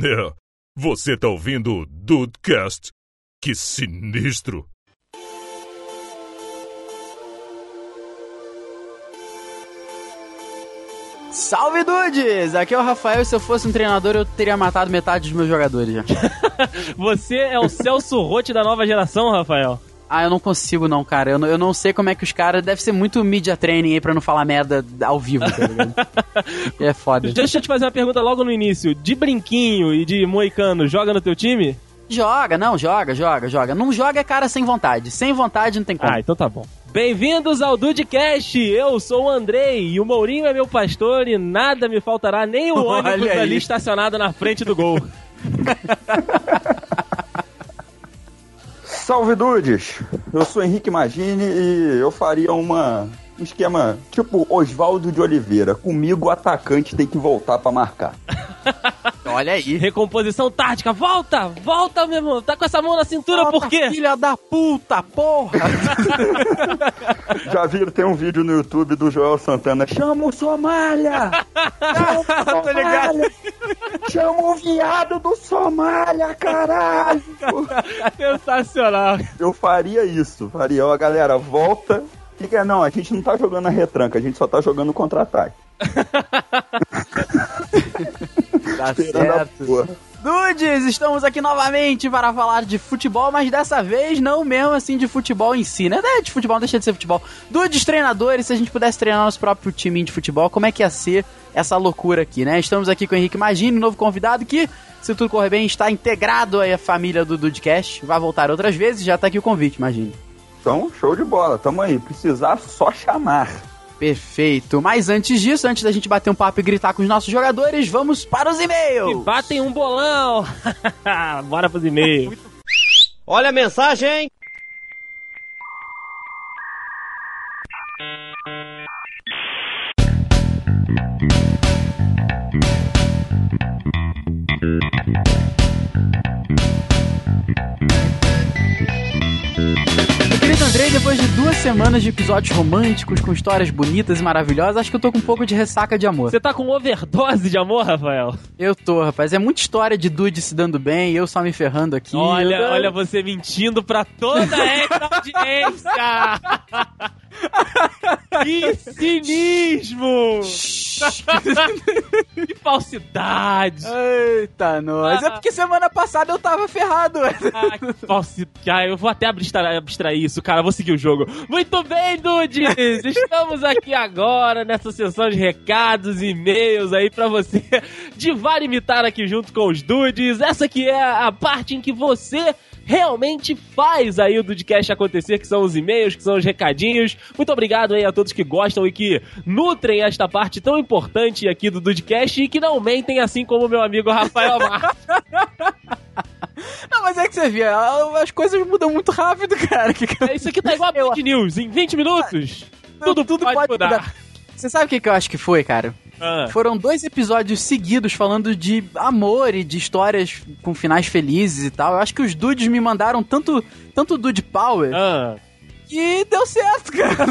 É, você tá ouvindo o Dudecast? Que sinistro! Salve dudes! Aqui é o Rafael e se eu fosse um treinador eu teria matado metade dos meus jogadores já. Você é o Celso Rotti da nova geração, Rafael? Ah, eu não consigo não, cara. Eu não, eu não sei como é que os caras... Deve ser muito media training aí pra não falar merda ao vivo, tá ligado? é foda. Deixa eu te fazer uma pergunta logo no início. De brinquinho e de moicano, joga no teu time? Joga, não, joga, joga, joga. Não joga é cara sem vontade. Sem vontade não tem como. Ah, então tá bom. Bem-vindos ao Dudecast! Eu sou o Andrei e o Mourinho é meu pastor e nada me faltará, nem o ônibus ali estacionado na frente do gol. Salve Dudes! Eu sou Henrique Magini e eu faria uma, um esquema tipo Oswaldo de Oliveira. Comigo o atacante tem que voltar pra marcar. Olha aí. Recomposição tática, volta! Volta, meu irmão! Tá com essa mão na cintura por quê? Filha da puta, porra! Já viram, tem um vídeo no YouTube do Joel Santana. Chama o Somália! Chama o Tô ligado. Somália! Chama o viado do Somália, caralho! Sensacional! Eu faria isso, faria. Ó, galera, volta. Que que é? Não, a gente não tá jogando na retranca, a gente só tá jogando contra-ataque. Tá a porra. Dudes, estamos aqui novamente para falar de futebol, mas dessa vez não mesmo assim de futebol em si, né? É, de futebol, não deixa de ser futebol. Dudes, treinadores, se a gente pudesse treinar nosso próprio time de futebol, como é que ia ser essa loucura aqui, né? Estamos aqui com o Henrique Magini, novo convidado que, se tudo correr bem, está integrado aí à família do Dudecast. Vai voltar outras vezes, já tá aqui o convite, imagine. Então, show de bola, tamo aí. Precisar só chamar. Perfeito. Mas antes disso, antes da gente bater um papo e gritar com os nossos jogadores, vamos para os E e-mails. batem um bolão! Bora pros e-mails. Olha a mensagem! Depois de duas semanas de episódios românticos com histórias bonitas e maravilhosas, acho que eu tô com um pouco de ressaca de amor. Você tá com overdose de amor, Rafael? Eu tô, rapaz. É muita história de Dude se dando bem e eu só me ferrando aqui. Olha, Eu- olha você mentindo pra toda essa audiência! que cinismo! que falsidade! Eita, nós. É porque semana passada eu tava ferrado. Ah, que falsidade. Ah, eu vou até abstrair, abstrair isso, cara. Vou seguir o jogo. Muito bem, Dudes! Estamos aqui agora nessa sessão de recados e e-mails aí pra você divar imitar aqui junto com os Dudes. Essa aqui é a parte em que você realmente faz aí o Dudecast acontecer, que são os e-mails, que são os recadinhos. Muito obrigado aí a todos que gostam e que nutrem esta parte tão importante aqui do Dudecast e que não mentem assim como o meu amigo Rafael Marques. Não, mas é que você vê, as coisas mudam muito rápido, cara. É, Isso aqui tá igual a Band News. Em 20 minutos, tudo, pode, mudar. Você sabe o que, que eu acho que foi, cara? Ah, Foram dois episódios seguidos falando de amor e de histórias com finais felizes e tal. Eu acho que os dudes me mandaram tanto, tanto dude power ah. que deu certo, cara.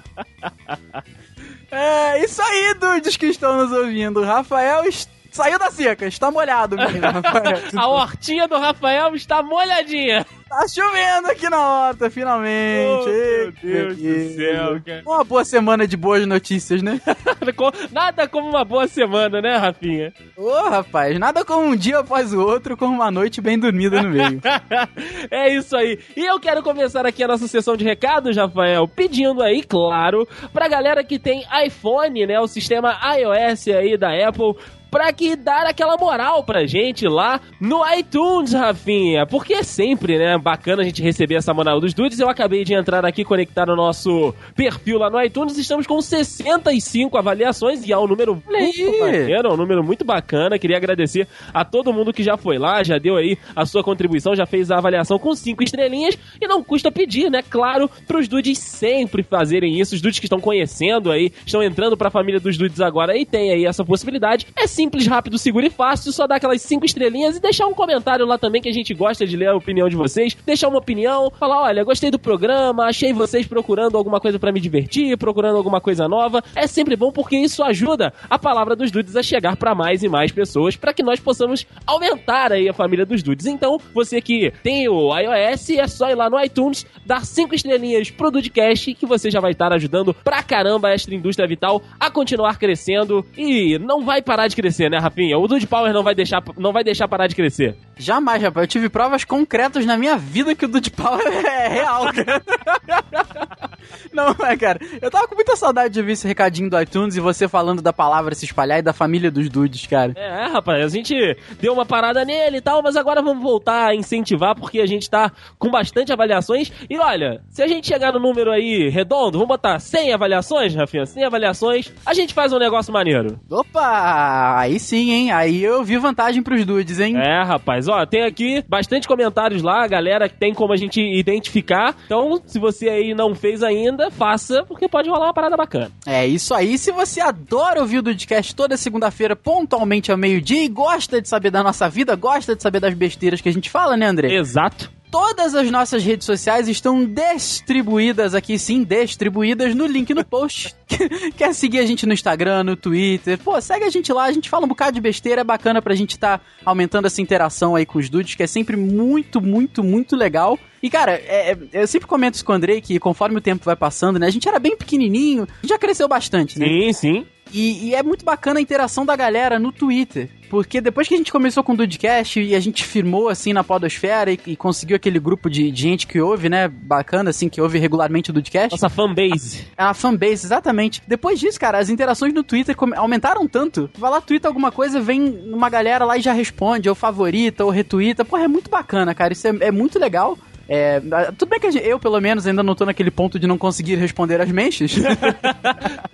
é, isso aí, dudes que estão nos ouvindo. Rafael est- saiu da seca, está molhado, menino. Rafael. A hortinha do Rafael está molhadinha. Tá chovendo aqui na horta, finalmente. Oh, meu Deus do céu, cara. Uma boa semana de boas notícias, né? Nada como uma boa semana, né, Rafinha? Ô, rapaz, nada como um dia após o outro, com uma noite bem dormida no meio. é isso aí. E eu quero começar aqui a nossa sessão de recados, Rafael, pedindo aí, claro, pra galera que tem iPhone, né, o sistema iOS aí da Apple, pra que dar aquela moral pra gente lá no iTunes, Rafinha. Porque é sempre, né, bacana a gente receber essa moral dos dudes. Eu acabei de entrar aqui, conectar no nosso perfil lá no iTunes. Estamos com 65 avaliações e é um número muito bacana, é um número muito bacana. Queria agradecer a todo mundo que já foi lá, já deu aí a sua contribuição, já fez a avaliação com cinco estrelinhas e não custa pedir, né? Claro, pros dudes sempre fazerem isso. Os dudes que estão conhecendo aí, estão entrando pra família dos dudes agora e tem aí essa possibilidade. É simples, rápido, seguro e fácil. Só dar aquelas cinco estrelinhas e deixar um comentário lá também que a gente gosta de ler a opinião de vocês. Deixar uma opinião, falar: olha, gostei do programa, achei vocês procurando alguma coisa para me divertir, procurando alguma coisa nova. É sempre bom porque isso ajuda a palavra dos dudes a chegar para mais e mais pessoas, para que nós possamos aumentar aí a família dos dudes. Então, você que tem o iOS, é só ir lá no iTunes, dar cinco estrelinhas pro Dudecast, que você já vai estar ajudando pra caramba esta indústria vital a continuar crescendo e não vai parar de crescer, né, Rafinha? O Dude Power não vai deixar, não vai deixar parar de crescer. Jamais, rapaz. Eu tive provas concretas na minha vida que o Dude Power é real, cara. Não, é, cara. Eu tava com muita saudade de ouvir esse recadinho do iTunes e você falando da palavra se espalhar e da família dos dudes, cara. É, rapaz, a gente deu uma parada nele e tal, mas agora vamos voltar a incentivar porque a gente tá com bastante avaliações. E olha, se a gente chegar no número aí redondo, vamos botar 100 avaliações, Rafinha, 100 avaliações, a gente faz um negócio maneiro. Opa! Aí sim, hein? Aí eu vi vantagem pros dudes, hein? É, rapaz, ó, tem aqui bastante comentários lá, galera que tem como a gente identificar. Então, se você aí não fez ainda, faça, porque pode rolar uma parada bacana. É isso aí. Se você adora ouvir o Dudcast toda segunda-feira, pontualmente ao meio-dia, e gosta de saber da nossa vida, gosta de saber das besteiras que a gente fala, né, André? Exato. Todas as nossas redes sociais estão distribuídas aqui, sim, distribuídas no link no post. Quer seguir a gente no Instagram, no Twitter? Pô, segue a gente lá, a gente fala um bocado de besteira, é bacana pra gente estar tá aumentando essa interação aí com os dudes, que é sempre muito, muito, muito legal. E, cara, é, é, eu sempre comento isso com o Andrei, que conforme o tempo vai passando, né? A gente era bem pequenininho, já cresceu bastante, né? Sim, sim. E, e, é muito bacana a interação da galera no Twitter. Porque depois que a gente começou com o Dudecast e a gente firmou assim na Podosfera e, e conseguiu aquele grupo de, de, gente que ouve, né? Bacana, assim, que ouve regularmente o Dudecast. Nossa fanbase. É a fanbase, exatamente. Depois disso, cara, as interações no Twitter aumentaram tanto. Vai lá, twitta alguma coisa, vem uma galera lá e já responde, ou favorita, ou retuita. Porra, é muito bacana, cara. Isso é, é muito legal. É, tudo bem que eu, pelo menos, ainda não tô naquele ponto de não conseguir responder as mentions.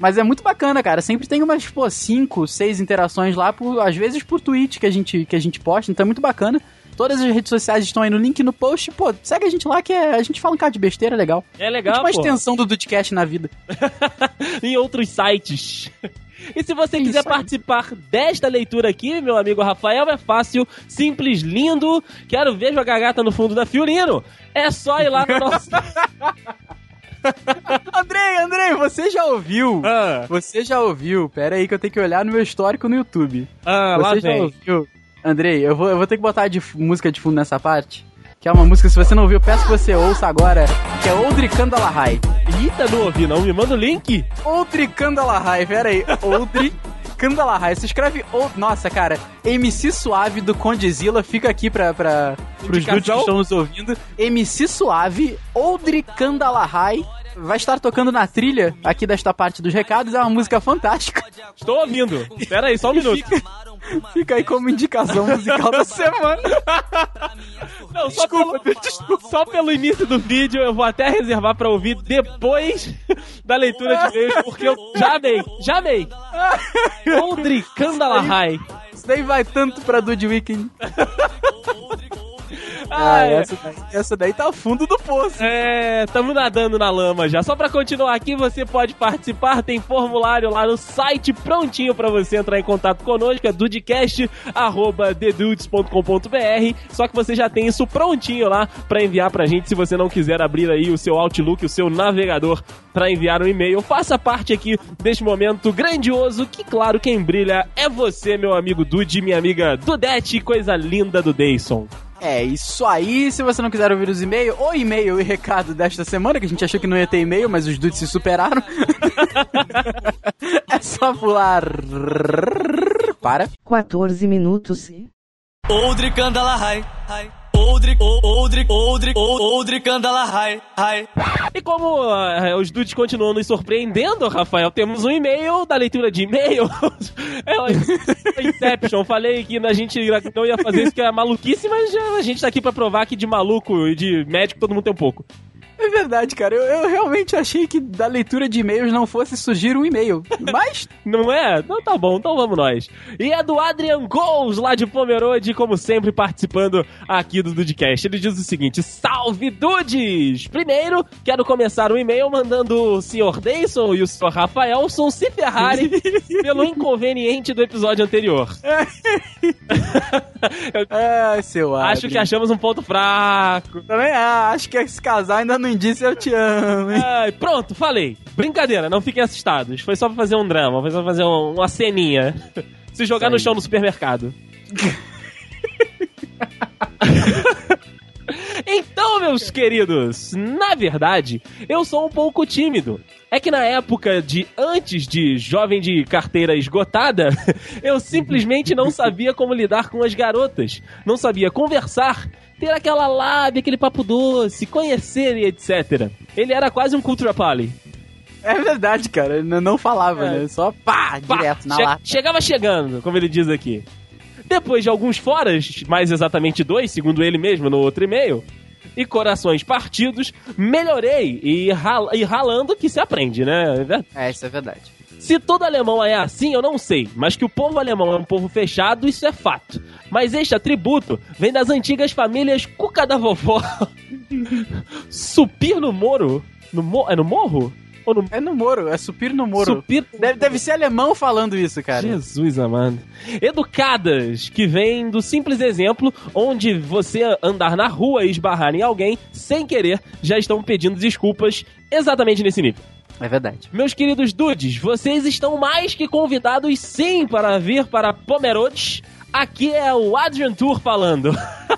Mas é muito bacana, cara. Sempre tem umas, pô, cinco, seis interações lá, por, às vezes por tweet que a gente, que a gente posta, então é muito bacana. Todas as redes sociais estão aí no link no post. Pô, segue a gente lá que é, a gente fala um cara de besteira, legal. É legal, é uma extensão do Dudcast na vida. em outros sites. E se você quiser participar desta leitura aqui, meu amigo Rafael, é fácil, simples, lindo. Quero ver a gagata no fundo da Fiorino. É só ir lá no nosso. Andrei, Andrei, você já ouviu? Ah. Você já ouviu? Pera aí que eu tenho que olhar no meu histórico no YouTube. Ah, você lá já vem. ouviu? Andrei, eu vou, eu vou ter que botar de música de fundo nessa parte. Que é uma música, se você não ouviu, peço que você ouça agora, que é Oldri Kandalahai. Eita, não ouvi não, me manda o link. Oldri Kandalahai, pera aí. Oldri Kandalahai. Se escreve. Old... Nossa, cara. MC Suave do Condizila fica aqui pra, pra, pros dudes que estão nos ouvindo. MC Suave, Oldri Kandalahai. Vai estar tocando na trilha aqui desta parte dos recados. É uma música fantástica. Estou ouvindo. Pera aí, só um minuto. Fica, aí como indicação musical da semana. Não, desculpa, pelo, desculpa. só pelo início do vídeo eu vou até reservar pra ouvir depois da leitura de e-mails, porque eu já amei, já amei. Oldri Kandalahai. Isso daí vai tanto pra Dude Weekend. Ah, essa, daí, essa daí tá ao fundo do poço. É, tamo nadando na lama já. Só pra continuar aqui, você pode participar, tem formulário lá no site prontinho pra você entrar em contato conosco, é dudecast.com.br. Só que você já tem isso prontinho lá pra enviar pra gente, se você não quiser abrir aí o seu Outlook, o seu navegador pra enviar um e-mail. Faça parte aqui deste momento grandioso, que claro, quem brilha é você, meu amigo Dude, minha amiga Dudete, coisa linda do Dayson. É isso aí. Se você não quiser ouvir os e-mails, o e-mail e recado desta semana, que a gente achou que não ia ter e-mail, mas os dudes se superaram. é só pular para 14 minutos. Oldri Kandalahai. Oldri, Oldri, Oldri, Oldri Kandalahai. E como uh, os dudes continuam nos surpreendendo, Rafael, temos um e-mail da leitura de e-mail. é Inception. Falei que a gente não ia fazer isso que é maluquice, mas a gente tá aqui pra provar que de maluco e de médico todo mundo tem um pouco. É verdade, cara. Eu, eu realmente achei que da leitura de e-mails não fosse surgir um e-mail. Mas Não é? Então tá bom, então vamos nós. E é do Adrian Gols, lá de Pomerode, como sempre, participando aqui do Dudecast. Ele diz o seguinte: Salve Dudes! Primeiro, quero começar o e-mail mandando o Sr. Dayson e o Sr. Rafaelson se ferrarem pelo inconveniente do episódio anterior. Eu É, seu acho que achamos um ponto fraco. Também ah, acho que esse casal ainda não disse eu te amo, hein? Ai, pronto, falei. Brincadeira, não fiquem assustados. Foi só pra fazer um drama, foi só pra fazer um- uma ceninha. Se jogar Isso no chão no supermercado. Então, meus queridos, na verdade, eu sou um pouco tímido. É que na época de antes de jovem de carteira esgotada, eu simplesmente não sabia como lidar com as garotas. Não sabia conversar, ter aquela lábia, aquele papo doce, conhecer e etc. Ele era quase um cultura pali. É verdade, cara. Ele não falava, É. né? Só pá, Pá, direto na che- lata. Chegava chegando, como ele diz aqui. Depois de alguns foras, mais exatamente dois, segundo ele mesmo no outro e-mail, e corações partidos, melhorei e, e ralando que se aprende, né? É, isso é verdade. Se todo alemão é assim, eu não sei, mas que o povo alemão é um povo fechado, isso é fato. Mas este atributo vem das antigas famílias Cuca da Vovó, Supir no Moro, no mo é no Morro? É no Moro, é supir no Moro. Supir Deve, deve ser alemão falando isso, cara. Jesus amado. Educadas, que vem do simples exemplo onde você andar na rua e esbarrar em alguém sem querer, já estão pedindo desculpas exatamente nesse nível. É verdade. Meus queridos dudes, vocês estão mais que convidados sim para vir para Pomerode. Aqui é o Adrian Tour falando.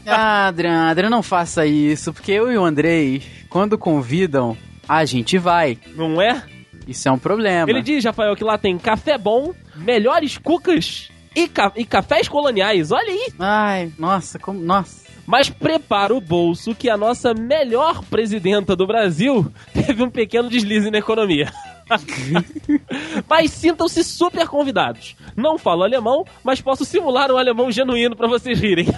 Ah, Adrian, Adrian, não faça isso, porque eu e o Andrei, quando convidam, a gente vai. Não é? Isso é um problema. Ele diz, Rafael, que lá tem café bom, melhores cucas e, ca- e cafés coloniais. Olha aí. Ai, nossa, como. Nossa. Mas prepara o bolso que a nossa melhor presidenta do Brasil teve um pequeno deslize na economia. mas sintam-se super convidados. Não falo alemão, mas posso simular um alemão genuíno pra vocês rirem.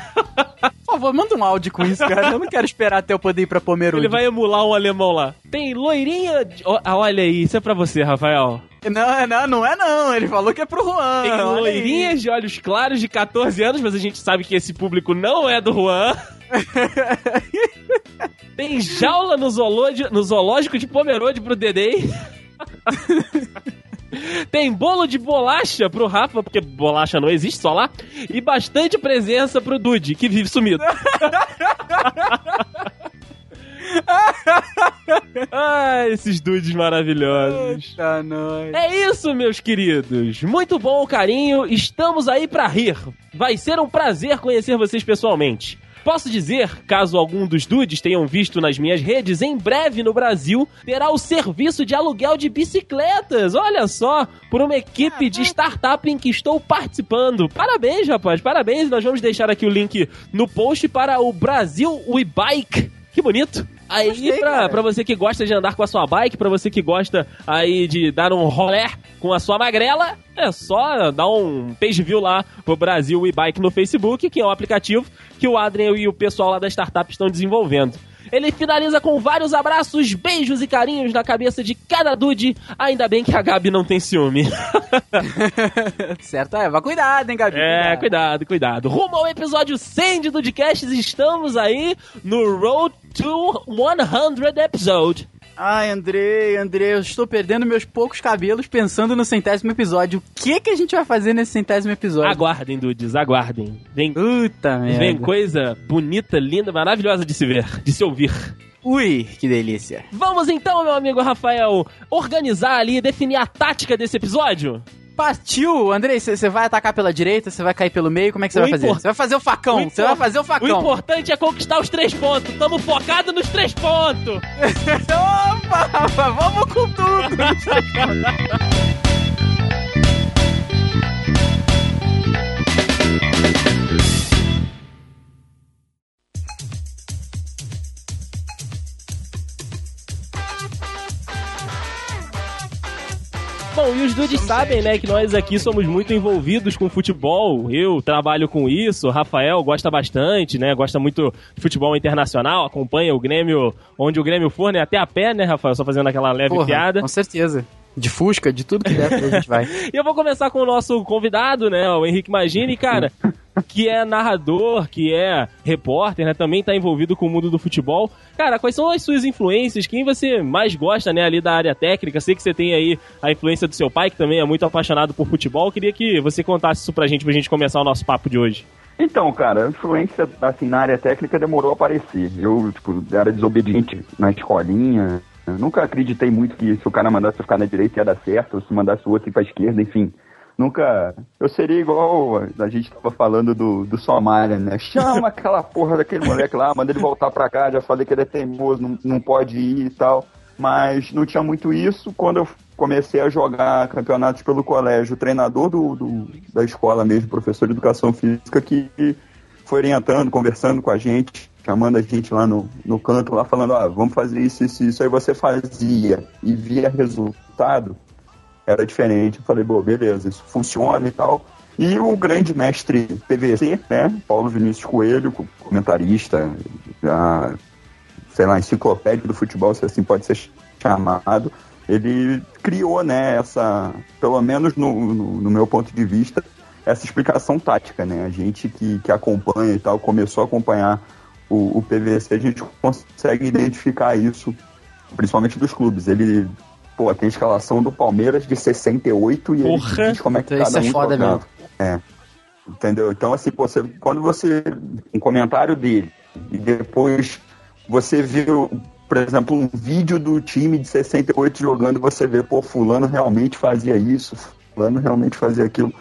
Por favor, manda um áudio com isso, cara. Eu não quero esperar até eu poder ir pra Pomerode. Ele vai emular um alemão lá. Tem loirinha. de- ah, olha aí, isso é pra você, Rafael. Não, não, não é não. Ele falou que é pro Juan. Tem loirinhas de olhos claros de 14 anos, mas a gente sabe que esse público não é do Juan. Tem jaula no, zoológi- no zoológico de Pomerode pro Dedei. Tem bolo de bolacha pro Rafa, porque bolacha não existe só lá. E bastante presença pro Dude, que vive sumido. ah, esses dudes maravilhosos. Eita, nós. É isso, meus queridos. Muito bom o carinho. Estamos aí pra rir. Vai ser um prazer conhecer vocês pessoalmente. Posso dizer, caso algum dos dudes tenham visto nas minhas redes, em breve no Brasil terá o serviço de aluguel de bicicletas. Olha só, por uma equipe de startup em que estou participando. Parabéns, rapaz, parabéns. Nós vamos deixar aqui o link no post para o Brasil We Bike. Que bonito. Aí, Gostei, pra, pra você que gosta de andar com a sua bike, pra você que gosta aí de dar um rolé com a sua magrela, é só dar um page view lá pro Brasil e Bike no Facebook, que é um aplicativo que o Adrian e o pessoal lá da startup estão desenvolvendo. Ele finaliza com vários abraços, beijos e carinhos na cabeça de cada dude. Ainda bem que a Gabi não tem ciúme. certo. Mas cuidado, hein, Gabi. É, cuidado, cuidado. Rumo ao episódio 100 de Dudcasts, estamos aí no Road to 100 Episode. Ai, Andrei, Andrei, eu estou perdendo meus poucos cabelos pensando no centésimo episódio. O que que a gente vai fazer nesse centésimo episódio? Aguardem, dudes, aguardem. Vem, Puta merda. vem coisa bonita, linda, maravilhosa de se ver, de se ouvir. Ui, que delícia. Vamos então, meu amigo Rafael, organizar ali, definir a tática desse episódio? Partiu! Andrei, você vai atacar pela direita, você vai cair pelo meio, como é que você O vai fazer? Você vai fazer o facão, O você vai fazer o O facão. importante é conquistar os três pontos. Tamo focado nos três pontos. Opa, vamos com tudo! Bom, e os dudes sabem, né, que nós aqui somos muito envolvidos com futebol. Eu trabalho com isso, o Rafael gosta bastante, né? Gosta muito de futebol internacional, acompanha o Grêmio onde o Grêmio for, né? Até a pé, né, Rafael? Só fazendo aquela leve Porra, piada. Com certeza. De Fusca, de tudo que der, a gente vai. E eu vou começar com o nosso convidado, né, o Henrique Magini, cara, que é narrador, que é repórter, né, também tá envolvido com o mundo do futebol. Cara, quais são as suas influências? Quem você mais gosta, né, ali da área técnica? Sei que você tem aí a influência do seu pai, que também é muito apaixonado por futebol. Eu queria que você contasse isso pra gente, pra gente começar o nosso papo de hoje. Então, cara, a influência assim, na área técnica demorou a aparecer. Eu, tipo, era desobediente na escolinha. Eu nunca acreditei muito que se o cara mandasse eu ficar na direita ia dar certo, ou se mandasse o outro ir pra esquerda, enfim. Nunca. Eu seria igual a gente tava falando do, do Somália, né? Chama aquela porra daquele moleque lá, manda ele voltar pra cá, já falei que ele é teimoso, não, não pode ir e tal. Mas não tinha muito isso. Quando eu comecei a jogar campeonatos pelo colégio, o treinador do, do da escola mesmo, professor de educação física, que foi orientando, conversando com a gente, chamando a gente lá no, no canto, lá falando, ah, vamos fazer isso, isso, isso. Aí você fazia e via resultado, era diferente. Eu falei, bom, beleza, isso funciona e tal. E o grande mestre PVC, né, Paulo Vinícius Coelho, comentarista, sei lá, enciclopédia do futebol, se assim pode ser chamado, ele criou, né, essa, pelo menos no, no, no meu ponto de vista, essa explicação tática, né? A gente que, que acompanha e tal, começou a acompanhar o, o PVC, a gente consegue identificar isso, principalmente dos clubes. Ele, pô, tem a escalação do Palmeiras de 68 e Porra! ele diz como é que Então isso cada é um foda jogava. É. Entendeu? Então, assim, pô, você, quando você. Um comentário dele e depois você viu, por exemplo, um vídeo do time de 68 jogando, você vê, pô, fulano realmente fazia isso, fulano realmente fazia aquilo.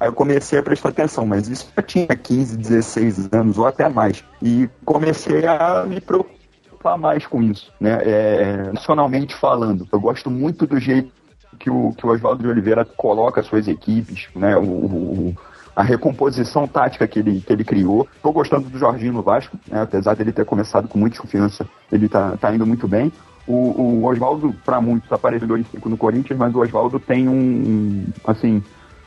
Aí eu comecei a prestar atenção, mas isso já tinha 15, 16 anos ou até mais. E comecei a me preocupar mais com isso, né? É, nacionalmente falando, eu gosto muito do jeito que o, que o Oswaldo de Oliveira coloca suas equipes, né? O, o- a recomposição tática que ele, que ele criou. Estou gostando do Jorginho no Vasco, né? apesar dele ter começado com muita confiança, ele tá, tá indo muito bem. O, o Oswaldo, para muitos, aparece em 2005 no Corinthians, mas o Oswaldo tem um, um, assim,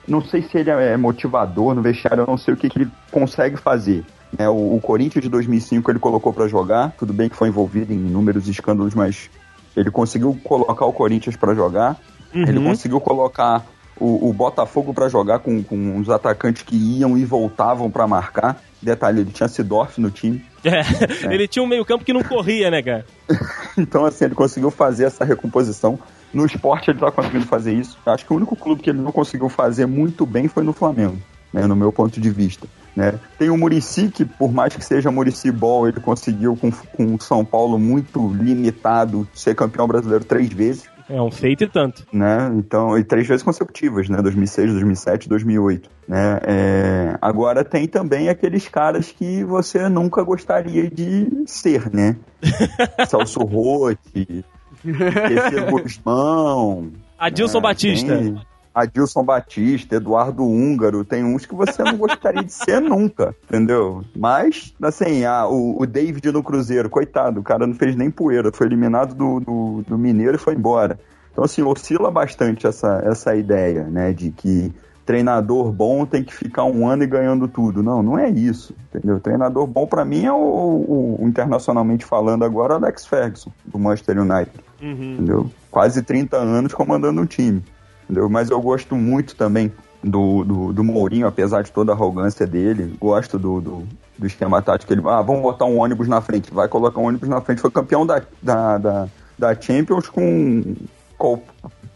não sei se ele é motivador no vestiário, eu não sei o que, que ele consegue fazer. né? o, o Corinthians de 2005 ele colocou para jogar, tudo bem que foi envolvido em inúmeros escândalos, mas ele conseguiu colocar o Corinthians para jogar. Ele conseguiu colocar o, o Botafogo para jogar com, com os atacantes que iam e voltavam para marcar. Detalhe, ele tinha Sidorf no time. É, Ele tinha um meio-campo que não corria, né, cara? Então, assim, ele conseguiu fazer essa recomposição. No esporte, ele tá conseguindo fazer isso. Acho que o único clube que ele não conseguiu fazer muito bem foi no Flamengo, né, no meu ponto de vista. Né. Tem o Murici, que por mais que seja Murici Ball, ele conseguiu com, com o São Paulo muito limitado ser campeão brasileiro três vezes. É um feito e tanto. né? Então, e três vezes consecutivas, né? 2006, 2007, 2008, né? É, agora tem também aqueles caras que você nunca gostaria de ser, né? Celso Rotti, Terceiro Guzmão. Adilson né? Batista. Tem Adilson Batista, Eduardo Húngaro, tem uns que você não gostaria de ser nunca, entendeu? Mas, assim, ah, o, o David no Cruzeiro, coitado, o cara não fez nem poeira, foi eliminado do, do, do Mineiro e foi embora. Então, assim, oscila bastante essa, essa ideia, né, de que treinador bom tem que ficar um ano e ganhando tudo. Não, não é isso, entendeu? Treinador bom para mim é o, o- o, internacionalmente falando agora, Alex Ferguson, do Manchester United, Uhum. entendeu? Quase 30 anos comandando um time, entendeu? Mas eu gosto muito também do, do, do Mourinho, apesar de toda a arrogância dele, gosto do, do, do esquema tático. Ele, ah, vamos botar um ônibus na frente, vai colocar um ônibus na frente. Foi campeão da, da, da, da Champions com, com,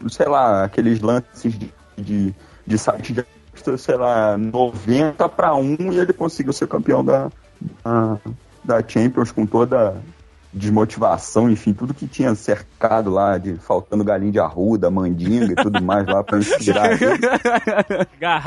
sei lá, aqueles lances de, de, de site de sei lá, 90 para 1 e ele conseguiu ser campeão da, da, da Champions com toda desmotivação, enfim, tudo que tinha cercado lá, de faltando galinha de arruda, mandinga e tudo mais lá para inspirar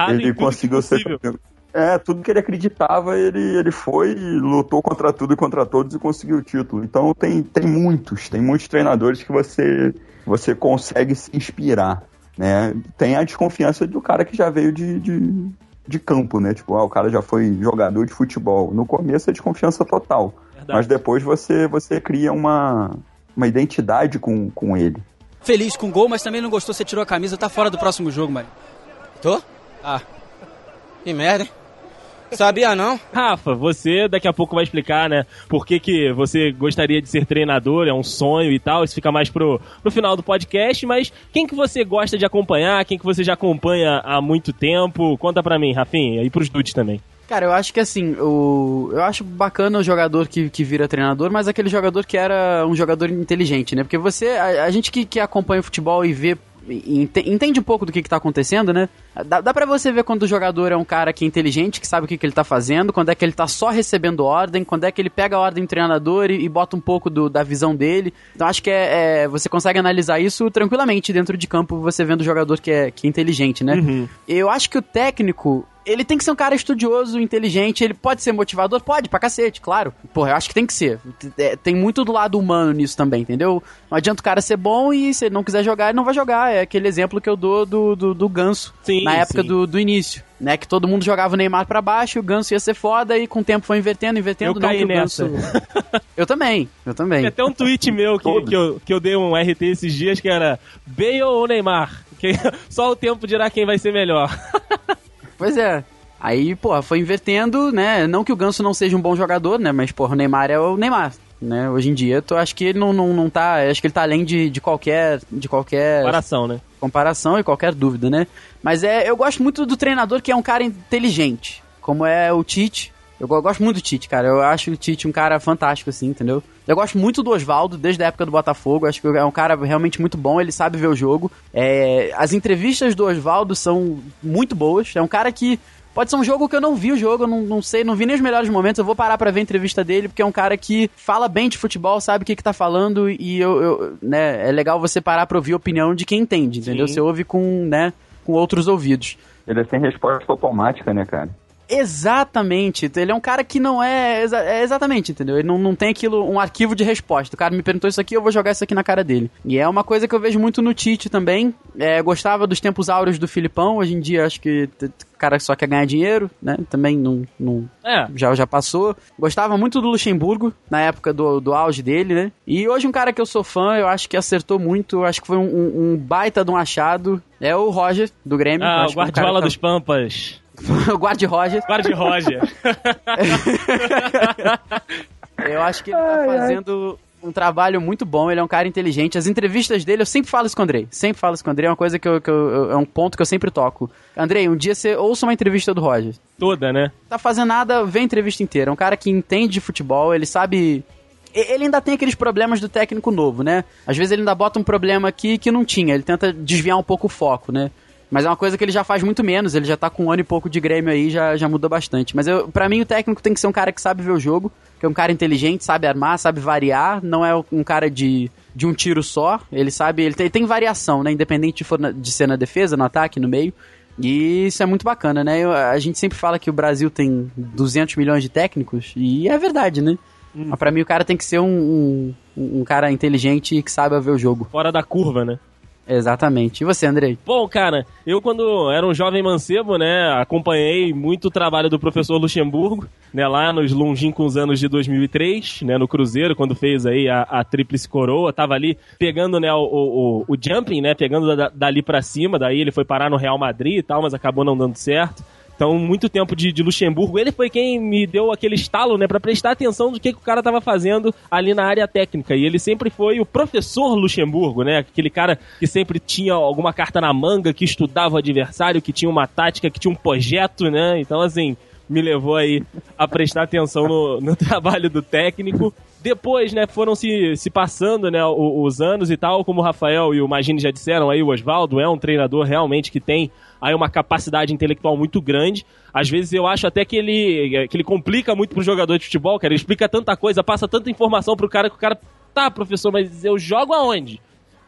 ele ele conseguiu ser campeão. É, tudo que ele acreditava, ele, ele foi e lutou contra tudo e contra todos e conseguiu o título. Então tem, tem muitos, tem muitos treinadores que você, você consegue se inspirar, né? Tem a desconfiança do cara que já veio de, de, de campo, né? Tipo, ah, o cara já foi jogador de futebol. No começo é desconfiança total, Verdade. mas depois você, você cria uma, uma identidade com, com ele. feliz com o gol, mas também não gostou, você tirou a camisa, tá fora do próximo jogo, mano. Tô? Ah. Que merda, hein? Sabia não? Rafa, você daqui a pouco vai explicar, né, por que, que você gostaria de ser treinador, é um sonho e tal, isso fica mais pro, pro final do podcast, mas quem que você gosta de acompanhar, quem que você já acompanha há muito tempo? Conta pra mim, Rafinha, e pros dudes também. Cara, eu acho que assim, o... eu acho bacana o jogador que, que vira treinador, mas aquele jogador que era um jogador inteligente, né? Porque você, a, a gente que, que acompanha o futebol e vê entende um pouco do que, está acontecendo, né? Dá, dá pra você ver quando o jogador é um cara que é inteligente, que sabe o que, que ele tá fazendo, quando é que ele tá só recebendo ordem, quando é que ele pega a ordem do treinador e, e bota um pouco do, da visão dele. Então acho que é, é, você consegue analisar isso tranquilamente dentro de campo, você vendo o jogador que é, que é inteligente, né? Uhum. Eu acho que o técnico, ele tem que ser um cara estudioso, inteligente, ele pode ser motivador? Pode, pra cacete, claro. Porra, eu acho que tem que ser. É, tem muito do lado humano nisso também, entendeu? Não adianta o cara ser bom e se ele não quiser jogar, ele não vai jogar. É aquele exemplo que eu dou do, do, do Ganso, sim, na época do, do início. Né, que todo mundo jogava o Neymar para baixo, o Ganso ia ser foda e com o tempo foi invertendo, invertendo. Eu não, caí nessa. Ganso... eu também, eu também. Tem até um tweet meu que, que, eu, que eu dei um RT esses dias que era Bale ou Neymar? Que só o tempo dirá quem vai ser melhor. pois é. Aí, pô, foi invertendo, né? Não que o Ganso não seja um bom jogador, né? Mas, pô, o Neymar é o Neymar. Né? Hoje em dia, eu acho que ele não, não, não tá. Acho que ele tá além de, de qualquer. De qualquer. Comparação, né? Comparação e qualquer dúvida, né? Mas é, eu gosto muito do treinador que é um cara inteligente. Como é o Tite. Eu gosto muito do Tite, cara. Eu acho o Tite um cara fantástico, assim, entendeu? Eu gosto muito do Oswaldo, desde a época do Botafogo. Acho que é um cara realmente muito bom, ele sabe ver o jogo. É, as entrevistas do Oswaldo são muito boas. É um cara que Pode ser um jogo que eu não vi o jogo, eu não, não sei, não vi nem os melhores momentos. Eu vou parar para ver a entrevista dele, porque é um cara que fala bem de futebol, sabe o que, que tá falando, e eu, eu né, é legal você parar pra ouvir a opinião de quem entende, entendeu? Sim. Você ouve com, né, com outros ouvidos. Ele sem resposta automática, né, cara? Exatamente. Ele é um cara que não é, exa é. exatamente, entendeu? Ele não, não tem aquilo, um arquivo de resposta. O cara me perguntou isso aqui, eu vou jogar isso aqui na cara dele. E é uma coisa que eu vejo muito no Tite também. É, gostava dos tempos áureos do Filipão. Hoje em dia acho que o cara só quer ganhar dinheiro, né? Também não. não é. já, já passou. Gostava muito do Luxemburgo, na época do, do auge dele, né? E hoje um cara que eu sou fã, eu acho que acertou muito. Acho que foi um, um, um baita de um achado. É o Roger, do Grêmio. Ah, o Guardiola um dos Pampas. Guarde Roger. Guarde Roger. eu acho que ele tá fazendo um trabalho muito bom, ele é um cara inteligente. As entrevistas dele, eu sempre falo isso com o Andrei. Sempre falo isso com o Andrei, é uma coisa que, eu, que eu, é um ponto que eu sempre toco. Andrei, um dia você ouça uma entrevista do Roger. Toda, né? Tá fazendo nada, vê a entrevista inteira. É um cara que entende de futebol, ele sabe ele ainda tem aqueles problemas do técnico novo, né? Às vezes ele ainda bota um problema aqui que não tinha, ele tenta desviar um pouco o foco, né? Mas é uma coisa que ele já faz muito menos. Ele já tá com um ano e pouco de Grêmio aí, já, já mudou bastante. Mas eu, pra mim, o técnico tem que ser um cara que sabe ver o jogo, que é um cara inteligente, sabe armar, sabe variar. Não é um cara de, de um tiro só. Ele sabe. Ele tem, tem variação, né? Independente de, na, de ser na defesa, no ataque, no meio. E isso é muito bacana, né? Eu, a gente sempre fala que o Brasil tem 200 milhões de técnicos, e é verdade, né? Hum. Mas pra mim o cara tem que ser um, um, um cara inteligente que saiba ver o jogo. Fora da curva, né? Exatamente. E você, Andrei? Bom, cara, eu quando era um jovem mancebo, né, acompanhei muito o trabalho do professor Luxemburgo, né, lá nos longínquos anos de 2003, né, no Cruzeiro, quando fez aí a, a tríplice coroa, tava ali pegando, né, o, o, o jumping, né, pegando da, dali para cima, daí ele foi parar no Real Madrid e tal, mas acabou não dando certo. Então, muito tempo de, de, Luxemburgo. Ele foi quem me deu aquele estalo, né, para prestar atenção do que, que o cara estava fazendo ali na área técnica. E ele sempre foi o professor Luxemburgo, né? Aquele cara que sempre tinha alguma carta na manga, que estudava o adversário, que tinha uma tática, que tinha um projeto, né? Então, assim, me levou aí a prestar atenção no, no trabalho do técnico. Depois, né, foram se, se passando, né, os, os anos e tal, como o Rafael e o Magini já disseram aí, o Oswaldo é um treinador realmente que tem aí uma capacidade intelectual muito grande. Às vezes eu acho até que ele, que ele complica muito pro jogador de futebol, cara. Ele explica tanta coisa, passa tanta informação pro cara que o cara, tá, professor, mas eu jogo aonde?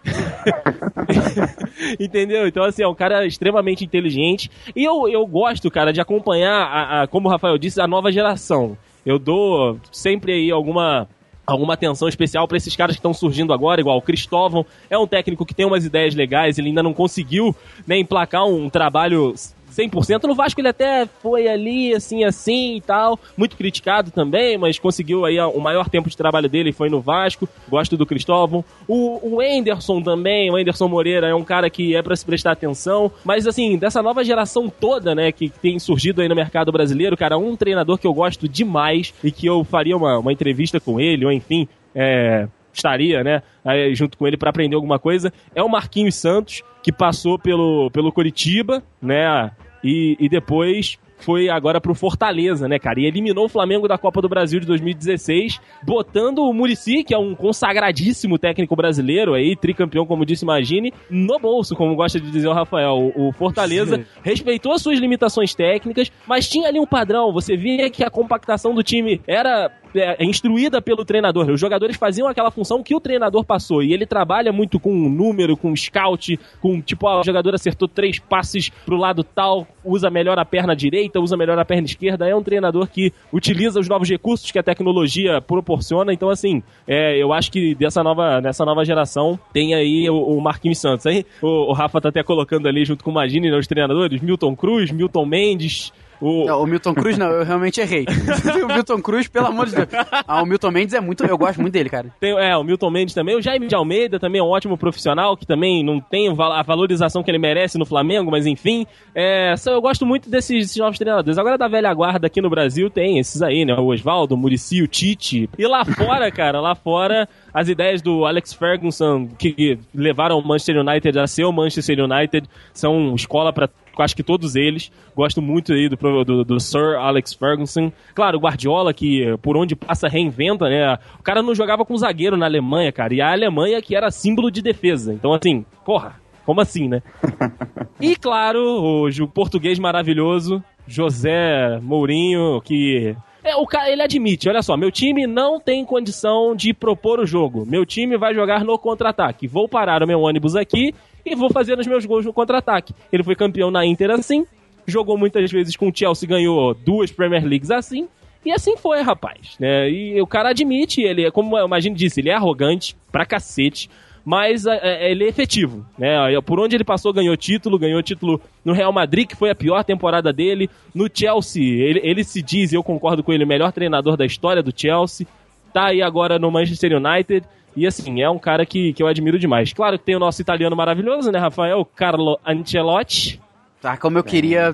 Entendeu? Então, assim, é um cara extremamente inteligente. E eu, eu gosto, cara, de acompanhar, a, a, como o Rafael disse, a nova geração. Eu dou sempre aí alguma alguma atenção especial para esses caras que estão surgindo agora, igual o Cristóvão. É um técnico que tem umas ideias legais, ele ainda não conseguiu né, emplacar um trabalho 100%. No Vasco ele até foi ali, assim, assim e tal. Muito criticado também, mas conseguiu aí o maior tempo de trabalho dele foi no Vasco. Gosto do Cristóvão. O, o Anderson também, o Anderson Moreira é um cara que é para se prestar atenção. Mas, assim, dessa nova geração toda, né, que tem surgido aí no mercado brasileiro, cara, um treinador que eu gosto demais e que eu faria uma, uma entrevista com ele, ou enfim, é, estaria, né, aí, junto com ele para aprender alguma coisa, é o Marquinhos Santos, que passou pelo, pelo Coritiba, né, e, e depois foi agora pro Fortaleza, né, cara? E eliminou o Flamengo da Copa do Brasil de 2016, botando o Murici, que é um consagradíssimo técnico brasileiro aí, tricampeão, como disse Imagine, no bolso, como gosta de dizer o Rafael. O, Fortaleza Sim. respeitou as suas limitações técnicas, mas tinha ali um padrão. Você via que a compactação do time era é, é, instruída pelo treinador. Os jogadores faziam aquela função que o treinador passou. E ele trabalha muito com número, com scout, com tipo, ó, o jogador acertou três passes pro lado tal, usa melhor a perna direita, usa melhor a perna esquerda. É um treinador que utiliza os novos recursos que a tecnologia proporciona. Então, assim, é, eu acho que dessa nova, nessa nova geração tem aí o, o Marquinhos Santos. Aí o, o, Rafa tá até colocando ali junto com o Magini né, os treinadores, Milton Cruz, Milton Mendes, o... Não, o Milton Cruz não, eu realmente errei. o Milton Cruz, pelo amor de Deus. Ah, o Milton Mendes é muito. Eu gosto muito dele, cara. Tem, é, o Milton Mendes também. O Jaime de Almeida também é um ótimo profissional, que também não tem a valorização que ele merece no Flamengo, mas enfim. É, eu gosto muito desses, desses, novos treinadores. Agora da velha guarda aqui no Brasil tem esses aí, né? O Oswaldo, o Murici, o Tite. E lá fora, cara, lá fora as ideias do Alex Ferguson que levaram o Manchester United a ser o Manchester United são escola para acho que todos eles. Gosto muito aí do, do, do, Sir Alex Ferguson. Claro, o Guardiola, que por onde passa reinventa, né? O cara não jogava com zagueiro na Alemanha, cara. E a Alemanha que era símbolo de defesa. Então, assim, porra, como assim, né? e claro, o, o português maravilhoso, José Mourinho, que é, o cara, ele admite, olha só, meu time não tem condição de propor o jogo. Meu time vai jogar no contra-ataque. Vou parar o meu ônibus aqui e vou fazer os meus gols no contra-ataque. Ele foi campeão na Inter assim, jogou muitas vezes com o Chelsea, ganhou duas Premier Leagues assim. E assim foi, rapaz. Né? E o cara admite, ele, como a Imagine disse, ele é arrogante pra cacete mas é, é, ele é efetivo. Né? Por onde ele passou, ganhou título, ganhou título no Real Madrid, que foi a pior temporada dele. No Chelsea, ele, ele se diz, eu concordo com ele, o melhor treinador da história do Chelsea. Tá aí agora no Manchester United. E assim, é um cara que, que eu admiro demais. Claro que tem o nosso italiano maravilhoso, né, Rafael? Carlo Ancelotti. Tá, como eu queria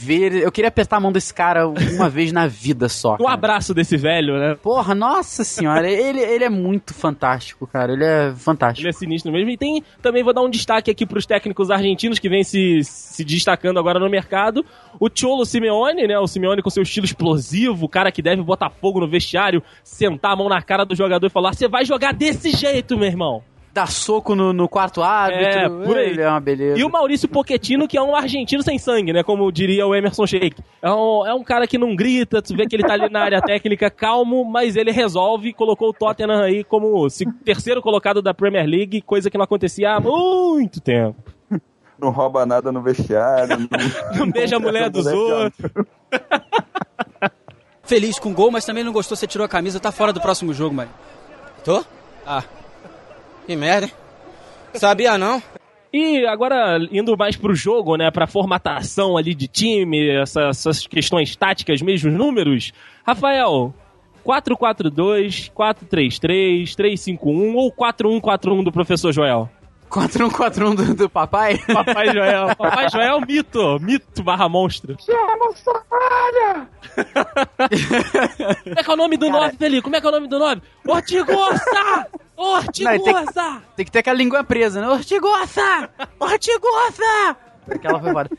ver. Eu queria apertar a mão desse cara uma vez na vida só. Um abraço desse velho, né? Porra, nossa senhora, ele, ele é muito fantástico, cara. Ele é fantástico. Ele é sinistro mesmo. E tem também, vou dar um destaque aqui pros técnicos argentinos que vêm se, se destacando agora no mercado. O Cholo Simeone, né? O Simeone com seu estilo explosivo, o cara que deve botar fogo no vestiário, sentar a mão na cara do jogador e falar: você vai jogar desse jeito, meu irmão dar soco no, no quarto árbitro. É, por aí. Ele é uma beleza. E o Maurício Pochettino, que é um argentino sem sangue, né? Como diria o Emerson Sheik. É um, é um cara que não grita, tu vê que ele tá ali na área técnica calmo, mas ele resolve e colocou o Tottenham aí como terceiro colocado da Premier League, coisa que não acontecia há muito tempo. Não rouba nada no vestiário. Não, não beija a mulher dos outros. Feliz com o gol, mas também não gostou, você tirou a camisa, tá fora do próximo jogo, mano. Tô? Ah. Que merda? Sabia não? E agora, indo mais pro jogo, né, pra formatação ali de time, essa, essas questões táticas, mesmos números, Rafael, 4-4-2, 4-3-3, 3-5-1 ou 4-1-4-1 do professor Joel? 4141 do, do papai? Papai Joel. Papai Joel, mito. Mito barra monstro. Chama Samalha! Como é que é o nome do Cara... 9 dele? Como é que é o nome do 9? Ortigosa! Ortigosa! Não, tem, tem, que ter aquela língua presa, né? Ortigosa! Ortigosa! Aquela foi foda.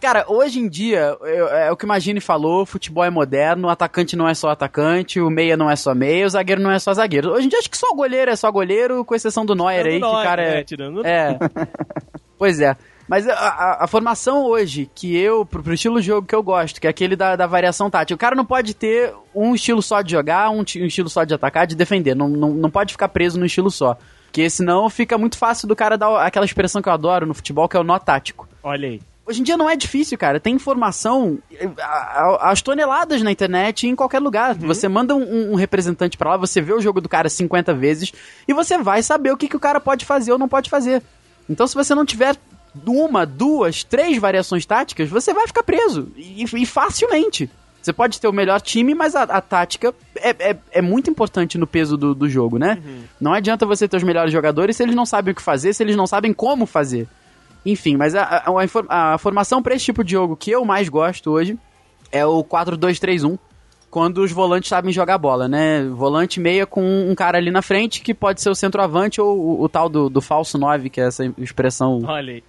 Cara, hoje em dia, eu, é o que o Imagine falou, futebol é moderno, o atacante não é só atacante, o meia não é só meia, o zagueiro não é só zagueiro. Hoje em dia acho que só goleiro é só goleiro, com exceção do Neuer aí, que cara é... Né, tirando... É. pois é. Mas a, a, a, formação hoje, que eu, pro, pro, estilo de jogo que eu gosto, que é aquele da, da variação tática, o cara não pode ter um estilo só de jogar, um, um estilo só de atacar, de defender. Não, não, não pode ficar preso no estilo só. Porque senão fica muito fácil do cara dar aquela expressão que eu adoro no futebol, que é o nó tático. Olha aí. Hoje em dia não é difícil, cara. Tem informação às toneladas na internet e em qualquer lugar. Uhum. Você manda um, um representante para lá, você vê o jogo do cara 50 vezes e você vai saber o que, que o cara pode fazer ou não pode fazer. Então, se você não tiver uma, duas, três variações táticas, você vai ficar preso. E, e facilmente. Você pode ter o melhor time, mas a, a tática é, é, é, muito importante no peso do, do jogo, né? Uhum. Não adianta você ter os melhores jogadores se eles não sabem o que fazer, se eles não sabem como fazer. Enfim, mas a, a, a formação para esse tipo de jogo que eu mais gosto hoje é o 4-2-3-1 quando os volantes sabem jogar bola, né? Volante meia com um cara ali na frente que pode ser o centroavante ou o, o tal do, do, falso 9, que é essa expressão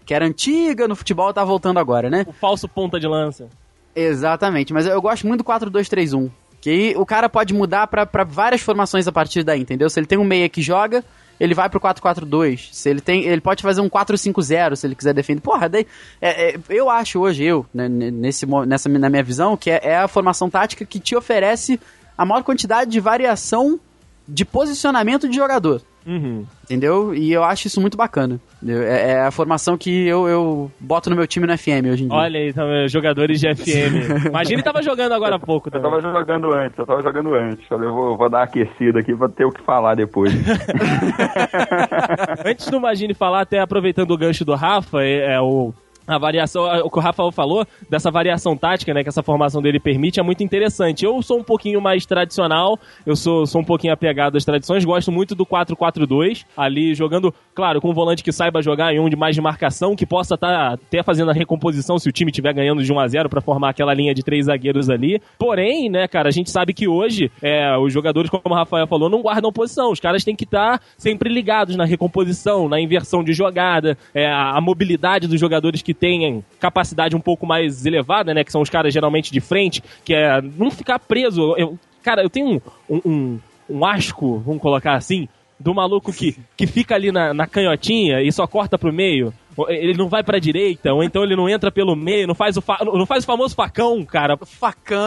que era antiga no futebol, tá voltando agora, né? O falso ponta de lança. Exatamente, mas eu gosto muito do 4-2-3-1. Que aí o cara pode mudar para várias formações a partir daí, entendeu? Se ele tem um meia que joga, ele vai pro 4-4-2. Se ele tem, ele pode fazer um 4-5-0 se ele quiser defender. Porra, daí, é, é, eu acho hoje, eu, né, nesse, nessa, na minha visão, que é, é a formação tática que te oferece a maior quantidade de variação de posicionamento de jogador. Uhum. Entendeu? E eu acho isso muito bacana. É, é, a formação que eu, eu boto no meu time no FM hoje em dia. Olha aí, então, jogadores de FM. Imagina ele tava jogando agora há pouco também. Eu tava jogando antes, eu tava jogando antes. Eu vou, vou dar uma aquecida aqui pra ter o que falar depois. antes do Imagine falar, até aproveitando o gancho do Rafa, é, é o a variação, o que o Rafael falou, dessa variação tática, né, que essa formação dele permite, é muito interessante. Eu sou um pouquinho mais tradicional, eu sou, sou um pouquinho apegado às tradições, gosto muito do 4-4-2, ali jogando, claro, com um volante que saiba jogar em um de mais de marcação, que possa estar tá até fazendo a recomposição se o time estiver ganhando de 1 a 0 para formar aquela linha de três zagueiros ali. Porém, né, cara, a gente sabe que hoje é, os jogadores, como o Rafael falou, não guardam posição. Os caras têm que estar tá sempre ligados na recomposição, na inversão de jogada, é, a mobilidade dos jogadores que têm capacidade um pouco mais elevada, né? Que são os caras geralmente de frente, que é não ficar preso. Eu, cara, eu tenho um, um, um asco, vamos colocar assim, do maluco que, que fica ali na, na canhotinha e só corta pro meio. Ele não vai pra direita, ou então ele não entra pelo meio, não faz o, fa não faz o famoso facão, cara. Facão!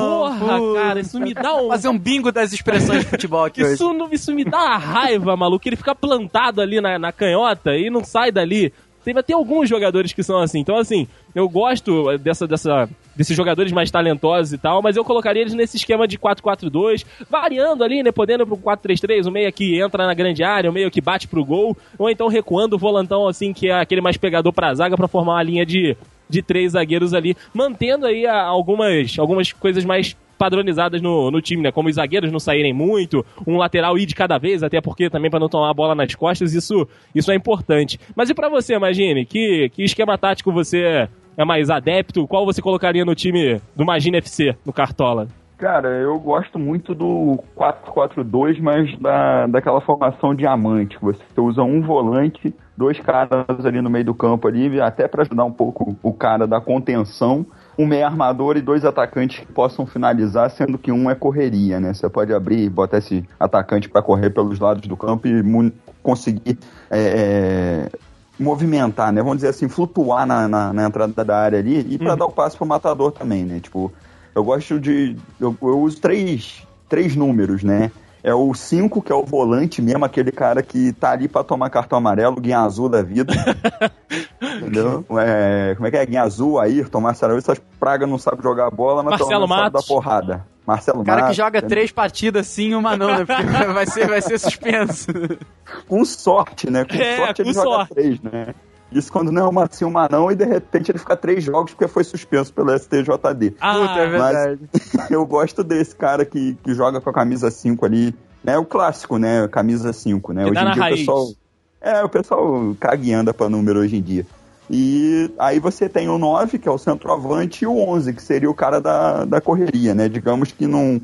Porra, cara, isso me dá um. Fazer um bingo das expressões de futebol aqui isso, hoje. Isso me dá uma raiva, maluco. Ele fica plantado ali na, na canhota e não sai dali. Tem, ter alguns jogadores que são assim. Então, assim, eu gosto dessa, dessa, desses jogadores mais talentosos e tal, mas eu colocaria eles nesse esquema de 4-4-2, variando ali, né? Podendo pro 4-3-3, o meio que entra na grande área, o meio que bate pro gol, ou então recuando o volantão, assim, que é aquele mais pegador pra zaga para formar uma linha de, de três zagueiros ali, mantendo aí algumas, algumas coisas mais padronizadas no, no time, né? Como os zagueiros não saírem muito, um lateral ir de cada vez, até porque também para não tomar a bola nas costas, isso, isso é importante. Mas e para você, imagine, que, que esquema tático você é mais adepto? Qual você colocaria no time do Magine FC, no Cartola? Cara, eu gosto muito do 4-4-2, mas da, daquela formação diamante. Você usa um volante, dois caras ali no meio do campo ali, até para ajudar um pouco o cara da contenção um meio armador e dois atacantes que possam finalizar, sendo que um é correria, né? Você pode abrir e botar esse atacante para correr pelos lados do campo e conseguir é, é, movimentar, né? Vamos dizer assim, flutuar na, na, na entrada da área ali e para uhum. dar o passo pro matador também, né? Tipo, eu gosto de. Eu, eu uso três, três números, né? É o 5, que é o volante mesmo, aquele cara que tá ali pra tomar cartão amarelo, guinha azul da vida. Entendeu? É, como é que é? Guinha azul, Ayrton, Marcelo, essas pragas não sabem jogar bola, mas Marcelo sabe da porrada. Marcelo O cara Matos, que joga três partidas sim uma não, né? Porque vai ser, vai ser suspenso. Com sorte, né? Com é, sorte com ele sorte. joga três, né? Isso quando não é uma sim, uma não, e de repente ele fica três jogos porque foi suspenso pelo STJD. Ah, Puta, é verdade. Mas eu gosto desse cara que, que joga com a camisa 5 ali. Né, o clássico, né? Camisa 5, né? Que hoje em dia raiz. o pessoal. É, o pessoal caga e anda pra número hoje em dia. E aí você tem o 9, que é o centroavante, e o 11, que seria o cara da, da correria, né? Digamos que não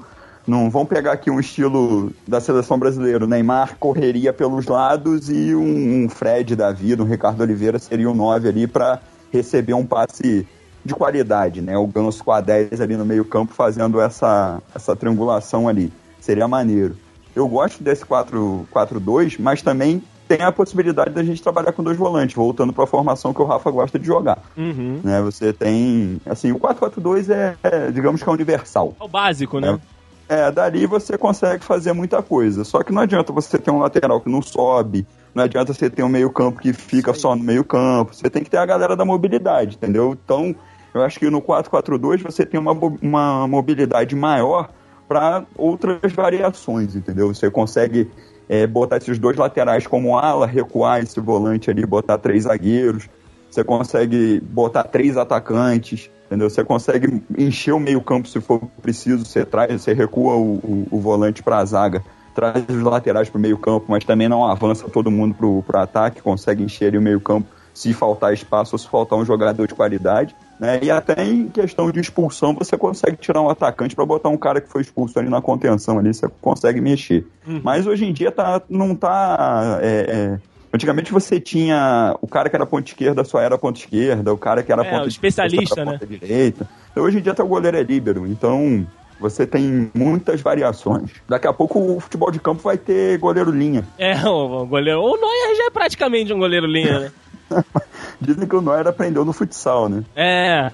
não vão pegar aqui um estilo da seleção brasileira. O Neymar correria pelos lados e um, um Fred da vida, um Ricardo Oliveira seria o 9 ali para receber um passe de qualidade, né? O Ganso com a 10 ali no meio-campo fazendo essa, essa triangulação ali. Seria maneiro. Eu gosto desse 4-4-2, mas também tem a possibilidade da gente trabalhar com dois volantes, voltando para a formação que o Rafa gosta de jogar. Uhum. Né, você tem. Assim, o 4-4-2 é, é, digamos que é universal. É o básico, né? É, é, dali você consegue fazer muita coisa. Só que não adianta você ter um lateral que não sobe, não adianta você ter um meio-campo que fica só no meio-campo. Você tem que ter a galera da mobilidade, entendeu? Então, eu acho que no 4-4-2 você tem uma, uma mobilidade maior para outras variações, entendeu? Você consegue é, botar esses dois laterais como ala, recuar esse volante ali, botar três zagueiros. você consegue botar três atacantes, entendeu? Você consegue encher o meio-campo se for preciso, você traz, você recua o, o, o volante para a zaga, traz os laterais para o meio-campo, mas também não avança todo mundo para o ataque, consegue encher ali o meio-campo se faltar espaço ou se faltar um jogador de qualidade. Né? E até em questão de expulsão, você consegue tirar um atacante para botar um cara que foi expulso ali na contenção ali, você consegue mexer. Uhum. Mas hoje em dia tá, não tá. é, é, Antigamente você tinha o cara que era ponta esquerda só era ponta esquerda, o cara que era É, ponta especialista, era ponta direita. Então, hoje em dia até o goleiro é líbero, então você tem muitas variações. Daqui a pouco o futebol de campo vai ter goleiro linha. É, o, o goleiro. O Neuer já é praticamente um goleiro linha, né? Dizem que o Neuer aprendeu no futsal, né? É.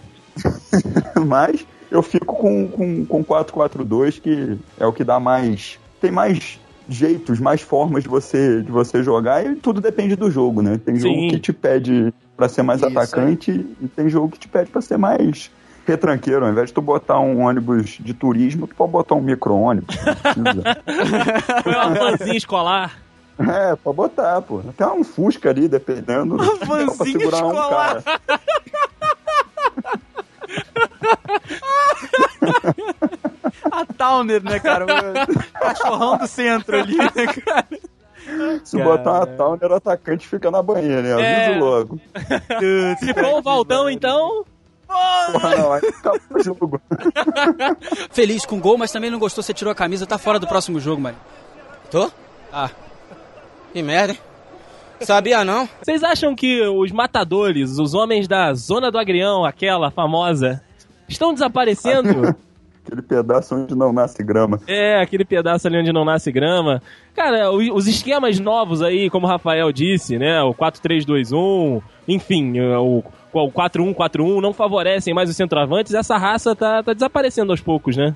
Mas eu fico com, com, com 4-4-2, que é o que dá mais. Tem mais jeitos, mais formas de você, de você jogar e tudo depende do jogo, né? Tem jogo Sim. que te pede pra ser mais Isso atacante e tem jogo que te pede pra ser mais retranqueiro. Ao invés de tu botar um ônibus de turismo, tu pode botar um micro-ônibus. Foi uma vanzinha escolar. é, pode botar, pô. Até um Fusca ali, dependendo. pra vanzinha segurar um escolar. cara. A Towner, né, cara? O cachorrão do centro ali, né, cara? Se botar uma Towner, o atacante fica na banheira, né? É. Aviso logo. Se for o Valdão, então. Porra, não, o jogo. Feliz com o gol, mas também não gostou, você tirou a camisa, tá fora do próximo jogo, mano. Tô? Ah, Que merda, hein? Sabia não? Vocês acham que os matadores, os homens da Zona do Agrião, aquela famosa, estão desaparecendo? Aquele pedaço onde não nasce grama. É, aquele pedaço ali onde não nasce grama. Cara, os esquemas novos aí, como o Rafael disse, né? O 4-3-2-1, enfim, o, o 4-1-4-1 não favorecem mais os centroavantes. Essa raça tá, tá desaparecendo aos poucos, né?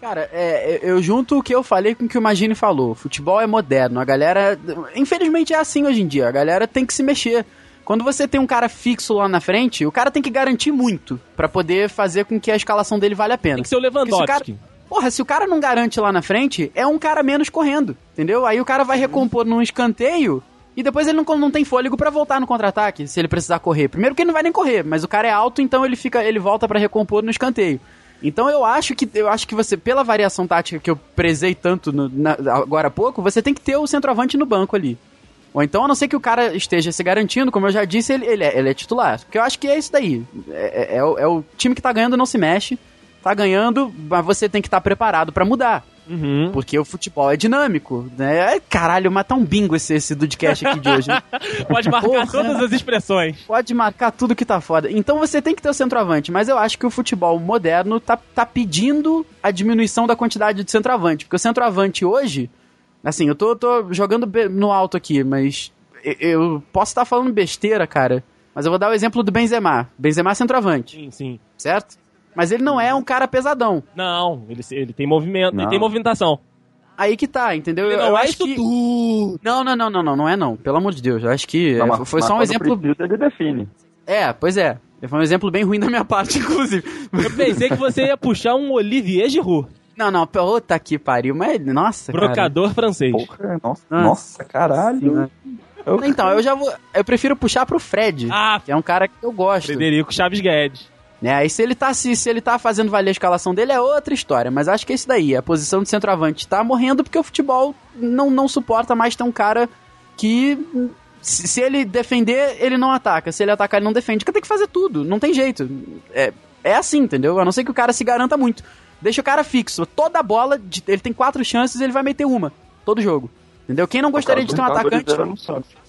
Cara, é, eu junto o que eu falei com o que o Magine falou. Futebol é moderno. A galera. Infelizmente é assim hoje em dia. A galera tem que se mexer. Quando você tem um cara fixo lá na frente, o cara tem que garantir muito pra poder fazer com que a escalação dele valha a pena. Tem que ser o Porque se o Lewandowski. cara- Porra, se o cara não garante lá na frente, é um cara menos correndo, entendeu? Aí o cara vai recompor num escanteio e depois ele não, não tem fôlego pra voltar no contra-ataque, se ele precisar correr. Primeiro que ele não vai nem correr, mas o cara é alto, então ele fica, ele volta pra recompor no escanteio. Então eu acho que eu acho que você, pela variação tática que eu prezei tanto no- na- agora há pouco, você tem que ter o centroavante no banco ali. Ou então, a não ser que o cara esteja se garantindo, como eu já disse, ele, ele, é, ele é titular. Porque eu acho que é isso daí. É, é- é o, é o time que tá ganhando não se mexe. Tá ganhando, mas você tem que estar preparado pra mudar. Uhum. Porque o futebol é dinâmico, né? Caralho, matar um bingo esse, esse Dudcast aqui de hoje. né? Pode marcar Porra. todas as expressões. Pode marcar tudo que tá foda. Então você tem que ter o centroavante, mas eu acho que o futebol moderno tá, tá pedindo a diminuição da quantidade de centroavante. Porque o centroavante hoje, assim, eu tô, tô jogando no alto aqui, mas eu, eu posso estar falando besteira, cara. Mas eu vou dar o exemplo do Benzema. Benzema é centroavante, Sim, sim. certo? Mas ele não é um cara pesadão. Não, ele, ele tem movimento, ele Não. tem movimentação. Aí que tá, entendeu? Ele eu não é acho isso que... tudo. Não, não, não, não, não, não é não. Pelo amor de Deus. Eu acho que Não, é, mas- foi mas só um exemplo. Precisa, ele define. É, pois é. Foi um exemplo bem ruim da minha parte, inclusive. Eu pensei que você ia puxar um Olivier Giroud, Não, não, puta que pariu, mas nossa, cara. brocador francês. Porra, nossa, Ah. nossa, caralho. Senhora. Então, eu já vou. Eu prefiro puxar pro Fred, Ah, que é um cara que eu gosto. Frederico Chaves Guedes. Né? Aí se ele tá se, se ele tá fazendo valer a escalação dele é outra história, mas acho que é isso daí. A posição de centroavante tá morrendo porque o futebol não, não suporta mais ter um cara que se, se ele defender, ele não ataca. Se ele atacar, ele não defende. Porque tem que fazer tudo, não tem jeito. É, é assim, entendeu? A não ser que o cara se garanta muito. Deixa o cara fixo. Toda bola, de- ele tem quatro chances, ele vai meter uma. Todo jogo. Entendeu? Quem não gostaria de ter um atacante.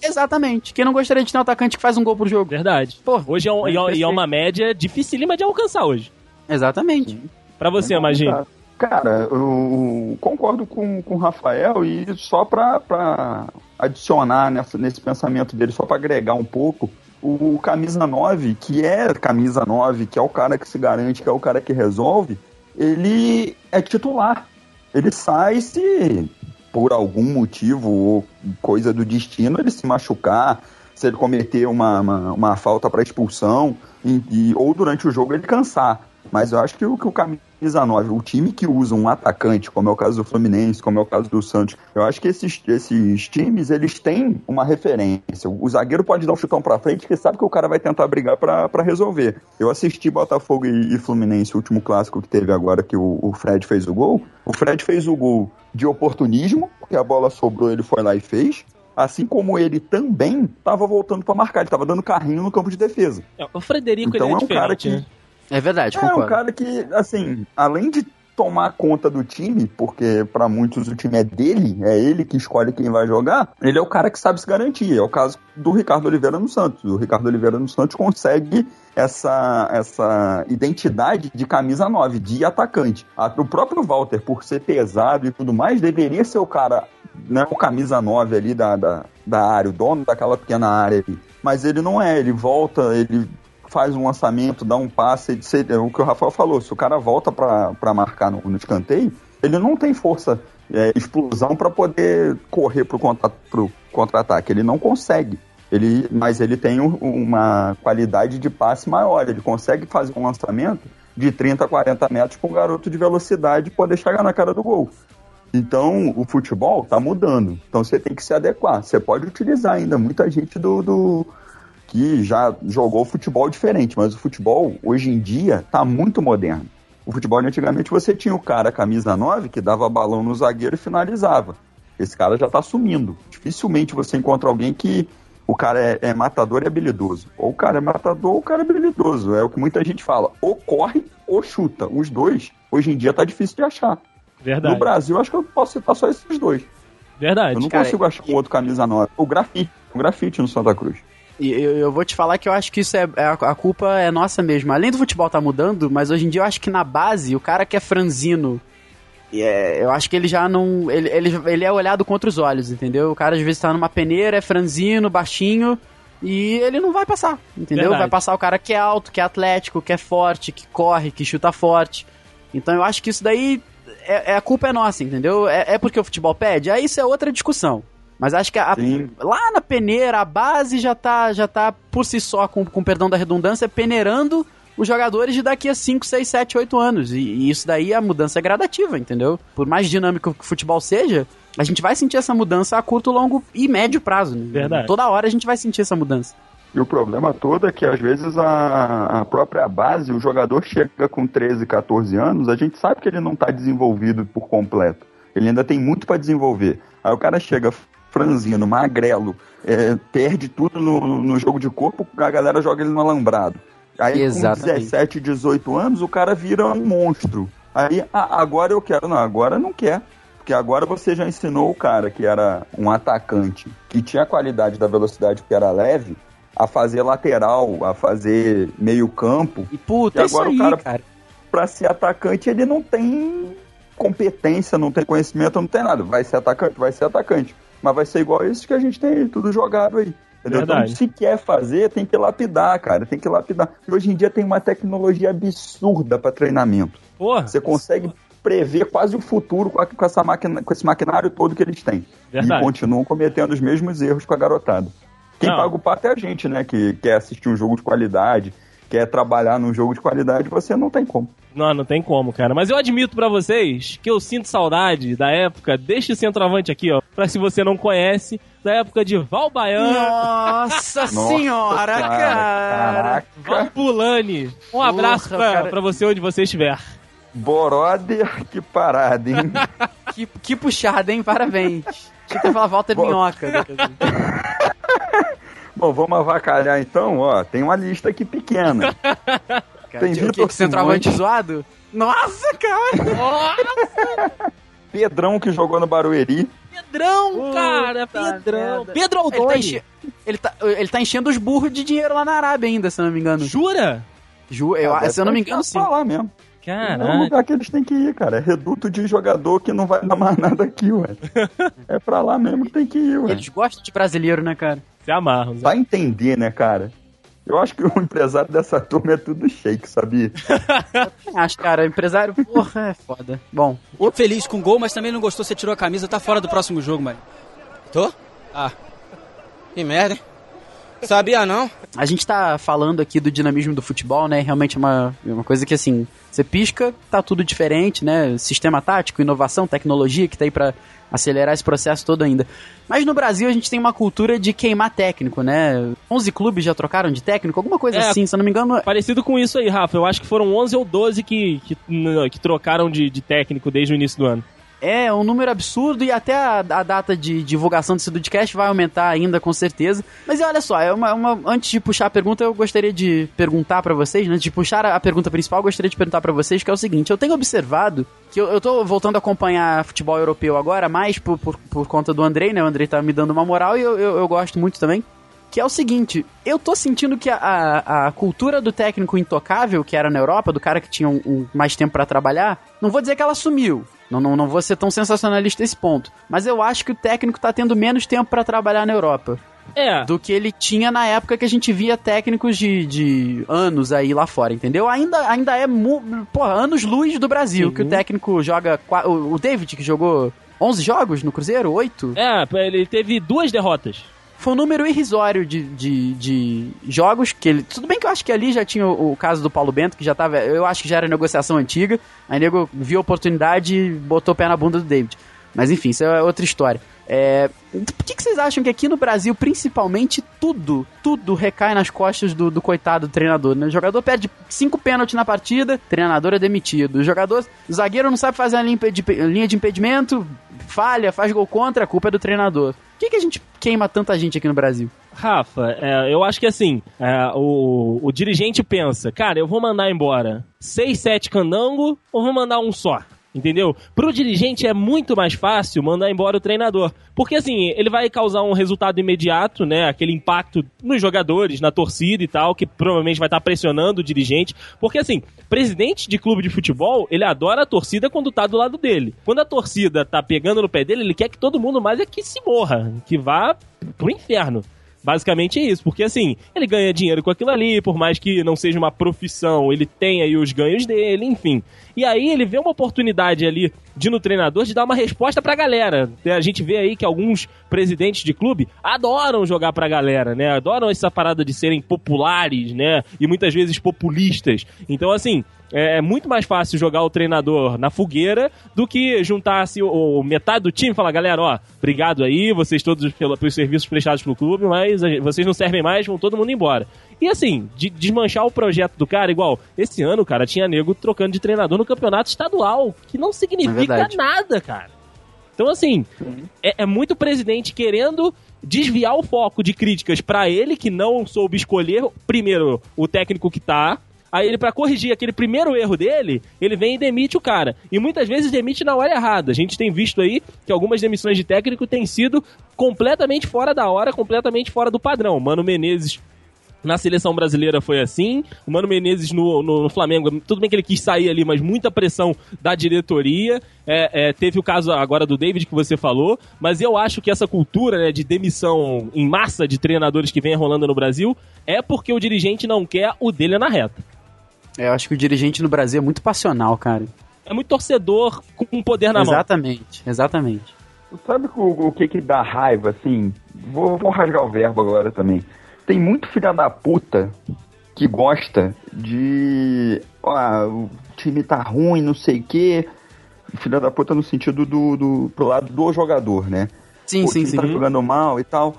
Exatamente. Quem não gostaria de ter um atacante que faz um gol por jogo? Verdade. Pô, Hoje é, um- é e é- é uma média dificílima de alcançar hoje. Exatamente. Pra você, imagina. Cara, eu concordo com, com o Rafael e só pra, pra adicionar nessa, nesse pensamento dele, só pra agregar um pouco, o camisa 9, que é camisa 9, que é o cara que se garante, que é o cara que resolve, ele é titular. Ele sai se por algum motivo ou coisa do destino ele se machucar, se ele cometer uma, uma, uma falta para expulsão e, e- ou durante o jogo ele cansar. Mas eu acho que o, que o camisa 9, o time que usa um atacante, como é o caso do Fluminense, como é o caso do Santos, eu acho que esses, esses times, eles têm uma referência. O zagueiro pode dar um chutão pra frente, que sabe que o cara vai tentar brigar pra resolver. Eu assisti Botafogo e, e, Fluminense, o último clássico que teve agora, que o, o Fred fez o gol. O Fred fez o gol de oportunismo, porque a bola sobrou, ele foi lá e fez. Assim como ele também estava voltando para marcar, ele estava dando carrinho no campo de defesa. O Frederico então é, é um cara que né? É verdade, é concordo. um cara que, assim, além de tomar conta do time, porque para muitos o time é dele, é ele que escolhe quem vai jogar, ele é o cara que sabe se garantir. É o caso do Ricardo Oliveira no Santos. O Ricardo Oliveira no Santos consegue essa, essa identidade de camisa 9, de atacante. O próprio Walter, por ser pesado e tudo mais, deveria ser o cara, né, o camisa 9 ali da, da, da área, o dono daquela pequena área ali. Mas ele não é, ele volta, ele faz um lançamento, dá um passe, é o que o Rafael falou, se o cara volta para marcar no, no escanteio, ele não tem força, é, explosão para poder correr pro contra-ataque, pro contra ele não consegue. Ele, mas ele tem uma qualidade de passe maior, ele consegue fazer um lançamento de 30 a 40 metros com um garoto de velocidade poder chegar na cara do gol. Então, o futebol está mudando. Então, você tem que se adequar. Você pode utilizar ainda muita gente do, do, que já jogou futebol diferente, mas o futebol hoje em dia está muito moderno. O futebol antigamente você tinha o cara camisa 9 que dava balão no zagueiro e finalizava. Esse cara já está sumindo. Dificilmente você encontra alguém que o cara é, é, matador e habilidoso. Ou o cara é matador ou o cara é habilidoso. É o que muita gente fala. Ou corre ou chuta. Os dois, hoje em dia, tá difícil de achar. Verdade. No Brasil, acho que eu posso citar só esses dois. Verdade. Eu não Cara, consigo achar um outro camisa 9. O grafite. O grafite no Santa Cruz. E eu, eu vou te falar que eu acho que isso é, é a, culpa é nossa mesmo. Além do futebol tá mudando, mas hoje em dia eu acho que na base, o cara que é franzino, é, eu acho que ele já não. Ele, ele, ele é olhado contra os olhos, entendeu? O cara às vezes tá numa peneira, é franzino, baixinho, e ele não vai passar, entendeu? Verdade. Vai passar o cara que é alto, que é atlético, que é forte, que corre, que chuta forte. Então eu acho que isso daí. É, é- a culpa é nossa, entendeu? É, é porque o futebol pede? Aí isso é outra discussão. Mas acho que a- lá na peneira, a base já tá, já tá por si só, com, com perdão da redundância, peneirando os jogadores de daqui a 5, 6, 7, 8 anos. E, e isso daí a mudança é gradativa, entendeu? Por mais dinâmico que o futebol seja, a gente vai sentir essa mudança a curto, longo e médio prazo. Né? Verdade. Toda hora a gente vai sentir essa mudança. E o problema todo é que às vezes a, a própria base, o jogador chega com 13, 14 anos, a gente sabe que ele não está desenvolvido por completo. Ele ainda tem muito para desenvolver. Aí o cara chega franzino, magrelo, é, perde tudo no, no jogo de corpo, a galera joga ele no alambrado. Aí Exatamente. com 17, 18 anos, o cara vira um monstro. Aí, ah, agora eu quero. Não, agora não quer. Porque agora você já ensinou o cara que era um atacante, que tinha a qualidade da velocidade que era leve, a fazer lateral, a fazer meio campo. E puta, E é agora o aí, cara- cara. Pra ser atacante, ele não tem competência, não tem conhecimento, não tem nada. Vai ser atacante, vai ser atacante. Mas vai ser igual esse que a gente tem aí, tudo jogado aí. Entendeu? Então, se quer fazer, tem que lapidar, cara. Tem que lapidar. E hoje em dia tem uma tecnologia absurda para treinamento. Porra. Você consegue prever quase o futuro com, a- com essa máquina, com esse maquinário todo que eles têm. Verdade. E continuam cometendo os mesmos erros com a garotada. Quem Não. paga o pato é a gente, né? Que quer assistir um jogo de qualidade, quer trabalhar num jogo de qualidade, você não tem como. Não, não tem como, cara. Mas eu admito pra vocês que eu sinto saudade da época deste centroavante aqui, ó. Pra se você não conhece, da época de Val Baiano, Nossa senhora, Nossa, cara. Val Pulani. Um abraço Porra, pra, cara. pra você onde você estiver. Brother, que parada, hein? Que, que puxada, hein? Parabéns. Tinha que falar Walter Bom. Minhoca. Bom, vamos avacalhar então, ó. Tem uma lista aqui pequena. Tem o que, Vitor que centroavante zoado? Nossa, cara! Pedrão que jogou no Barueri. Pedrão, cara, Puta Pedrão. merda. Pedro Ele tá, Aldoni. enche... ele, tá, ele tá enchendo os burros de dinheiro lá na Arábia ainda, se eu não me engano. Jura? Ju, eu, Ah, se eu não me engano, deve sim. pra lá mesmo. É o lugar que eles têm que ir, cara. É reduto de jogador que não vai dar mais nada aqui, ué. É pra lá mesmo que tem que ir, ué. Eles gostam de brasileiro, né, cara? Se amarram. Zé. Vai entender, né, cara? Eu acho que o empresário dessa turma é tudo shake, sabia? Acho, cara, empresário, porra, é foda. Bom, Tô feliz com o gol, mas também não gostou, você tirou a camisa, tá fora do próximo jogo, mano. Tô? Ah. Que merda, hein? Sabia não? A gente tá falando aqui do dinamismo do futebol, né? Realmente é uma, é uma coisa que, assim, você pisca, tá tudo diferente, né? Sistema tático, inovação, tecnologia que tá aí pra acelerar esse processo todo ainda. Mas no Brasil a gente tem uma cultura de queimar técnico, né? 11 clubes já trocaram de técnico, alguma coisa É, assim, se eu não me engano. Parecido com isso aí, Rafa. Eu acho que foram 11 ou 12 que, que, que trocaram de, de técnico desde o início do ano. É um número absurdo e até a, a data de divulgação desse podcast vai aumentar ainda, com certeza. Mas olha só, é uma, uma- antes de puxar a pergunta, eu gostaria de perguntar pra vocês, né? De puxar a, pergunta principal, eu gostaria de perguntar pra vocês que é o seguinte: eu tenho observado que eu, eu tô voltando a acompanhar futebol europeu agora, mais por, por, por conta do Andrei, né? O Andrei tá me dando uma moral e eu, eu, eu gosto muito também. Que é o seguinte, eu tô sentindo que a, a, a cultura do técnico intocável, que era na Europa, do cara que tinha um, um- mais tempo pra trabalhar, não vou dizer que ela sumiu. Não, não, não vou ser tão sensacionalista nesse ponto. Mas eu acho que o técnico tá tendo menos tempo pra trabalhar na Europa. É. Do que ele tinha na época que a gente via técnicos de, de anos aí lá fora, entendeu? Ainda, ainda é, porra, anos luz do Brasil, que o técnico joga. o David, que jogou 11 jogos no Cruzeiro? 8? É, ele teve duas derrotas. Foi um número irrisório de, de, de jogos que ele. Tudo bem que eu acho que ali já tinha o, o caso do Paulo Bento, que já tava. Eu acho que já era negociação antiga. Aí nego viu a oportunidade e botou o pé na bunda do David. Mas enfim, isso é outra história. É, por que, que vocês acham que aqui no Brasil, principalmente, tudo, tudo recai nas costas do, do coitado do treinador? Né? O jogador perde cinco pênaltis na partida, treinador é demitido. O jogador, o zagueiro não sabe fazer a linha de, impedimento, falha, faz gol contra, a culpa é do treinador. Por que, que a gente queima tanta gente aqui no Brasil? Rafa, é, eu acho que assim, é, o, o dirigente pensa, cara, eu vou mandar embora seis, sete candango ou vou mandar um só? Entendeu? Pro dirigente é muito mais fácil mandar embora o treinador. Porque assim, ele vai causar um resultado imediato, né? Aquele impacto nos jogadores, na torcida e tal, que provavelmente vai estar pressionando o dirigente. Porque assim, presidente de clube de futebol, ele adora a torcida quando tá do lado dele. Quando a torcida tá pegando no pé dele, ele quer que todo mundo mais é que se morra, que vá pro inferno. Basicamente é isso, porque assim, ele ganha dinheiro com aquilo ali, por mais que não seja uma profissão, ele tem aí os ganhos dele, enfim. E aí ele vê uma oportunidade ali de no treinador de dar uma resposta pra galera. A gente vê aí que alguns presidentes de clube adoram jogar pra galera, né? Adoram essa parada de serem populares, né? E muitas vezes populistas. Então, assim, é é muito mais fácil jogar o treinador na fogueira do que juntar-se o, o metade do time e falar, galera, ó, obrigado aí, vocês todos pela, pelos serviços prestados pelo clube, mas vocês não servem mais, vão todo mundo embora. E assim, de desmanchar o projeto do cara, igual, esse ano, cara, tinha nego trocando de treinador no campeonato estadual, que não significa verdade. nada, cara. Então, assim, é, é muito presidente querendo desviar o foco de críticas pra ele, que não soube escolher, primeiro, o técnico que tá. Aí ele, pra corrigir aquele primeiro erro dele, ele vem e demite o cara. E muitas vezes demite na hora errada. A gente tem visto aí que algumas demissões de técnico têm sido completamente fora da hora, completamente fora do padrão. Mano Menezes na seleção brasileira foi assim. O Mano Menezes no, no, no Flamengo, tudo bem que ele quis sair ali, mas muita pressão da diretoria. É, é, teve o caso agora do David que você falou, mas eu acho que essa cultura né, de demissão em massa de treinadores que vem rolando no Brasil é porque o dirigente não quer o dele na reta. É, Eu acho que o dirigente no Brasil é muito passional, cara. É muito torcedor com poder na mão. exatamente, exatamente. Sabe o, o que que dá raiva, assim? Vou, vou rasgar o verbo agora também. Tem muito filha da puta que gosta de. Ó, o time tá ruim, não sei o quê. Filha da puta no sentido do, do. pro lado do jogador, né? Sim, Pô, sim, time sim. tá jogando mal e tal.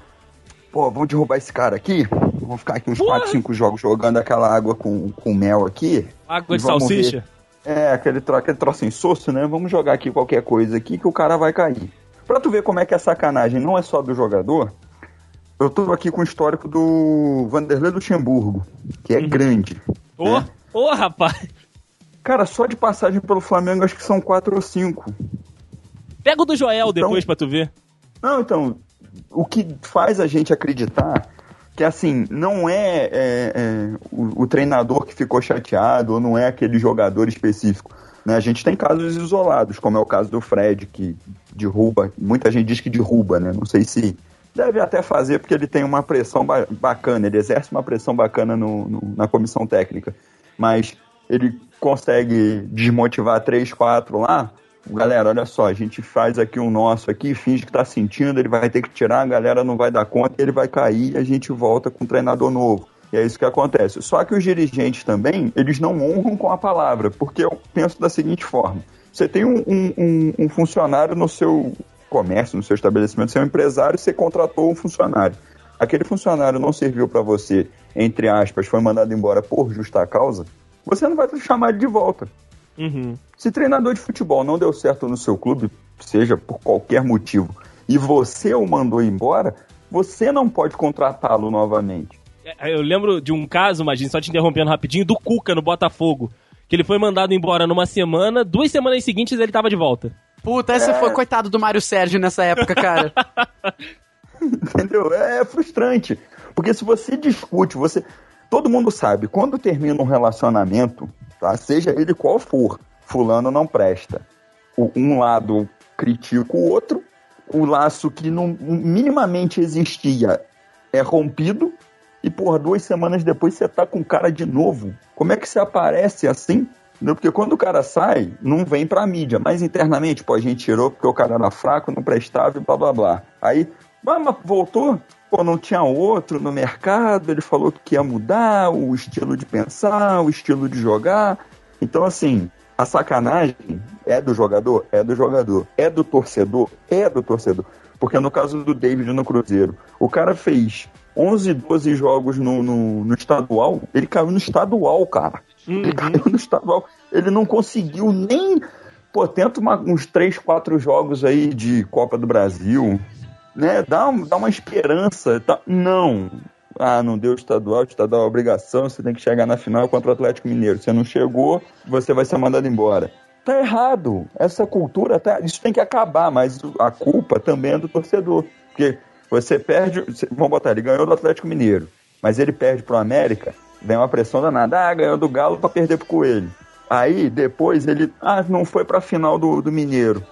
Pô, vamos derrubar esse cara aqui. Vou ficar aqui uns 4, 5 jogos jogando aquela água com, com mel aqui. Água de vamos salsicha? ver. É, aquele, tro aquele troço insosso, né? Vamos jogar aqui qualquer coisa aqui que o cara vai cair. Pra tu ver como é que é sacanagem não é só do jogador, eu tô aqui com o histórico do Vanderlei Luxemburgo, que é Uhum. grande. Ô, né? ô, rapaz! Cara, só de passagem pelo Flamengo acho que são 4 ou 5. Pega o do Joel Então- depois pra tu ver. Não, então, o que faz a gente acreditar que, assim, não é, é, é, o, o treinador que ficou chateado ou não é aquele jogador específico. Né? A gente tem casos isolados, como é o caso do Fred, que derruba, muita gente diz que derruba, né? Não sei se deve até fazer porque ele tem uma pressão ba- bacana, ele exerce uma pressão bacana no- no- na comissão técnica. Mas ele consegue desmotivar três, quatro lá, galera, olha só, a gente faz aqui o nosso aqui, finge que tá sentindo, ele vai ter que tirar, a galera não vai dar conta, ele vai cair e a gente volta com um treinador novo. E é isso que acontece. Só que os dirigentes também, eles não honram com a palavra, porque eu penso da seguinte forma: você tem um, um- um- um funcionário no seu comércio, no seu estabelecimento, você é um empresário, você contratou um funcionário. Aquele funcionário não serviu para você, entre aspas, foi mandado embora por justa causa, você não vai chamar ele de volta. Uhum. Se treinador de futebol não deu certo no seu clube, seja por qualquer motivo, e você o mandou embora, você não pode contratá-lo novamente. É, Eu lembro de um caso, imagina, só te interrompendo rapidinho, do Cuca no Botafogo. Que ele foi mandado embora numa semana, duas semanas seguintes ele tava de volta. Puta, esse foi coitado do Mário Sérgio nessa época, cara. Entendeu? É frustrante. Porque se você discute, você. Todo mundo sabe, quando termina um relacionamento, tá? Seja ele qual for, fulano não presta. O- um lado critica o outro, o laço que não minimamente existia é rompido, e por duas semanas depois você tá com o cara de novo. Como é que você aparece assim? Porque quando o cara sai, não vem pra mídia, mas internamente, pô, a gente tirou porque o cara era fraco, não prestava e blá blá blá. Aí, mas voltou? Pô, não tinha outro no mercado, ele falou que ia mudar o estilo de pensar, o estilo de jogar. Então, assim, a sacanagem é do jogador? É do jogador. É do torcedor? É do torcedor. Porque no caso do David no Cruzeiro, o cara fez 11, 12 jogos no, no, no estadual, ele caiu no estadual, cara. Ele caiu no estadual. Ele não conseguiu nem. Pô, tenta uma- uns 3, 4 jogos aí de Copa do Brasil, né? Dá, dá uma esperança. tá? Não. Ah, não deu estadual, estadual é obrigação, você tem que chegar na final contra o Atlético Mineiro. Você não chegou, você vai ser mandado embora. Tá errado. Essa cultura, tá, isso tem que acabar, mas a culpa também é do torcedor. Porque você perde, vamos botar, ele ganhou do Atlético Mineiro, mas ele perde pro América, vem uma pressão danada. Ah, ganhou do Galo pra perder pro Coelho. Aí, depois, ele, ah, não foi pra final do, do Mineiro.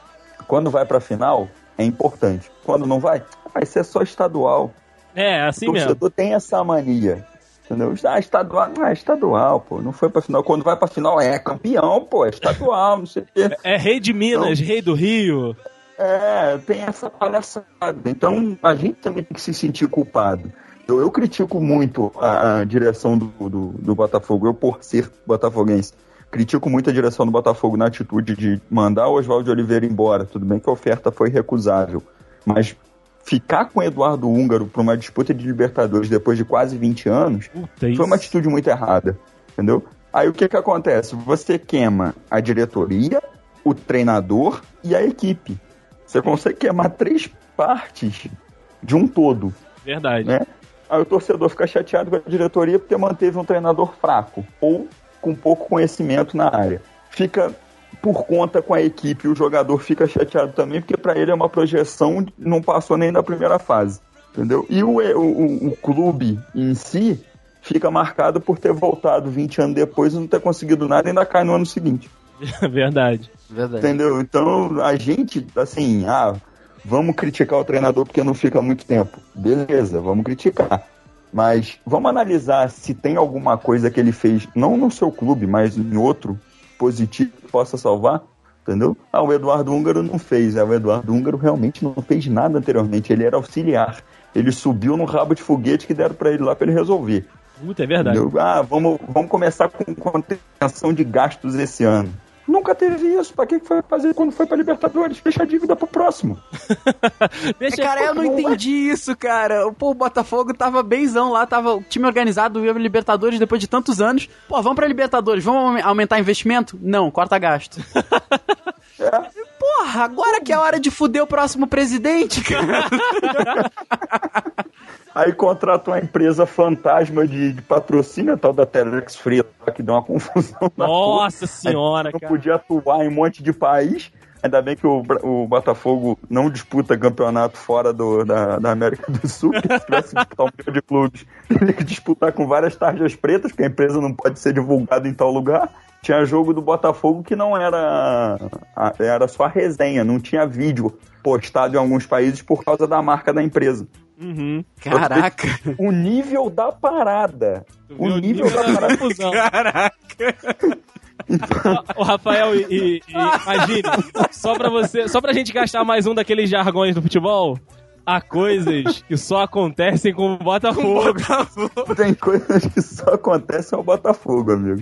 Quando vai pra final, é importante. Quando não vai, vai ser só estadual. É, assim o mesmo. torcedor tem essa mania. Entendeu? Ah, estadual, não é estadual, pô. Não foi pra final. Quando vai pra final, é campeão, pô. É estadual, não sei o quê. É rei de Minas, rei do Rio. É, tem essa palhaçada. Então a gente também tem que se sentir culpado. Eu, eu critico muito a, a direção do, do, do Botafogo, eu por ser botafoguense. Critico muito a direção do Botafogo na atitude de mandar o Oswaldo Oliveira embora. Tudo bem que a oferta foi recusável, mas ficar com o Eduardo Húngaro para uma disputa de Libertadores depois de quase 20 anos Puta, foi uma atitude muito errada, entendeu? Aí o que que acontece? Você queima a diretoria, o treinador e a equipe. Você consegue queimar três partes de um todo, Verdade. né? Aí o torcedor fica chateado com a diretoria porque manteve um treinador fraco ou com pouco conhecimento na área. Fica por conta com a equipe, o jogador fica chateado também porque para ele é uma projeção, não passou nem da primeira fase, entendeu? E o, o, o clube em si fica marcado por ter voltado 20 anos depois e não ter conseguido nada e ainda cai no ano seguinte. Verdade. Verdade. Entendeu? Então a gente, assim, ah, vamos criticar o treinador porque não fica muito tempo. Beleza, vamos criticar. Mas vamos analisar se tem alguma coisa que ele fez, não no seu clube, mas em outro positivo que possa salvar. Entendeu? Ah, o Eduardo Húngaro não fez. Ah, o Eduardo Húngaro realmente não fez nada anteriormente. Ele era auxiliar. Ele subiu no rabo de foguete que deram pra ele lá pra ele resolver. Puta, é verdade. Entendeu? Ah, vamos, vamos começar com contenção de gastos esse ano. Nunca teve isso. Pra que foi fazer quando foi pra Libertadores? Fecha a dívida pro próximo. Deixa cara, eu não entendi isso, cara. Pô, o Botafogo tava benzão lá, tava o time organizado, ia pra Libertadores depois de tantos anos. Pô, vamos pra Libertadores, vamos aume- aumentar investimento? Não, corta gasto. Porra, agora que é a hora de fuder o próximo presidente, cara. Aí contrata uma empresa fantasma de, de patrocínio, tal da Telex Free, que deu uma confusão na Nossa senhora, Não podia atuar em um monte de país. Ainda bem que o, o Botafogo não disputa campeonato fora do, da, da América do Sul, porque se tivesse disputar um milhão de clubes, teria que disputar com várias tarjas pretas, porque a empresa não pode ser divulgada em tal lugar. Tinha jogo do Botafogo que não era. Era só a resenha, não tinha vídeo postado em alguns países por causa da marca da empresa. Uhum. Caraca. O nível da parada. O nível da parada. confusão. Caraca. O Rafael, e, e- e imagine, só pra você, só pra gente gastar mais um daqueles jargões do futebol, há coisas que só acontecem com o Botafogo. Tem coisas que só acontecem ao Botafogo, amigo.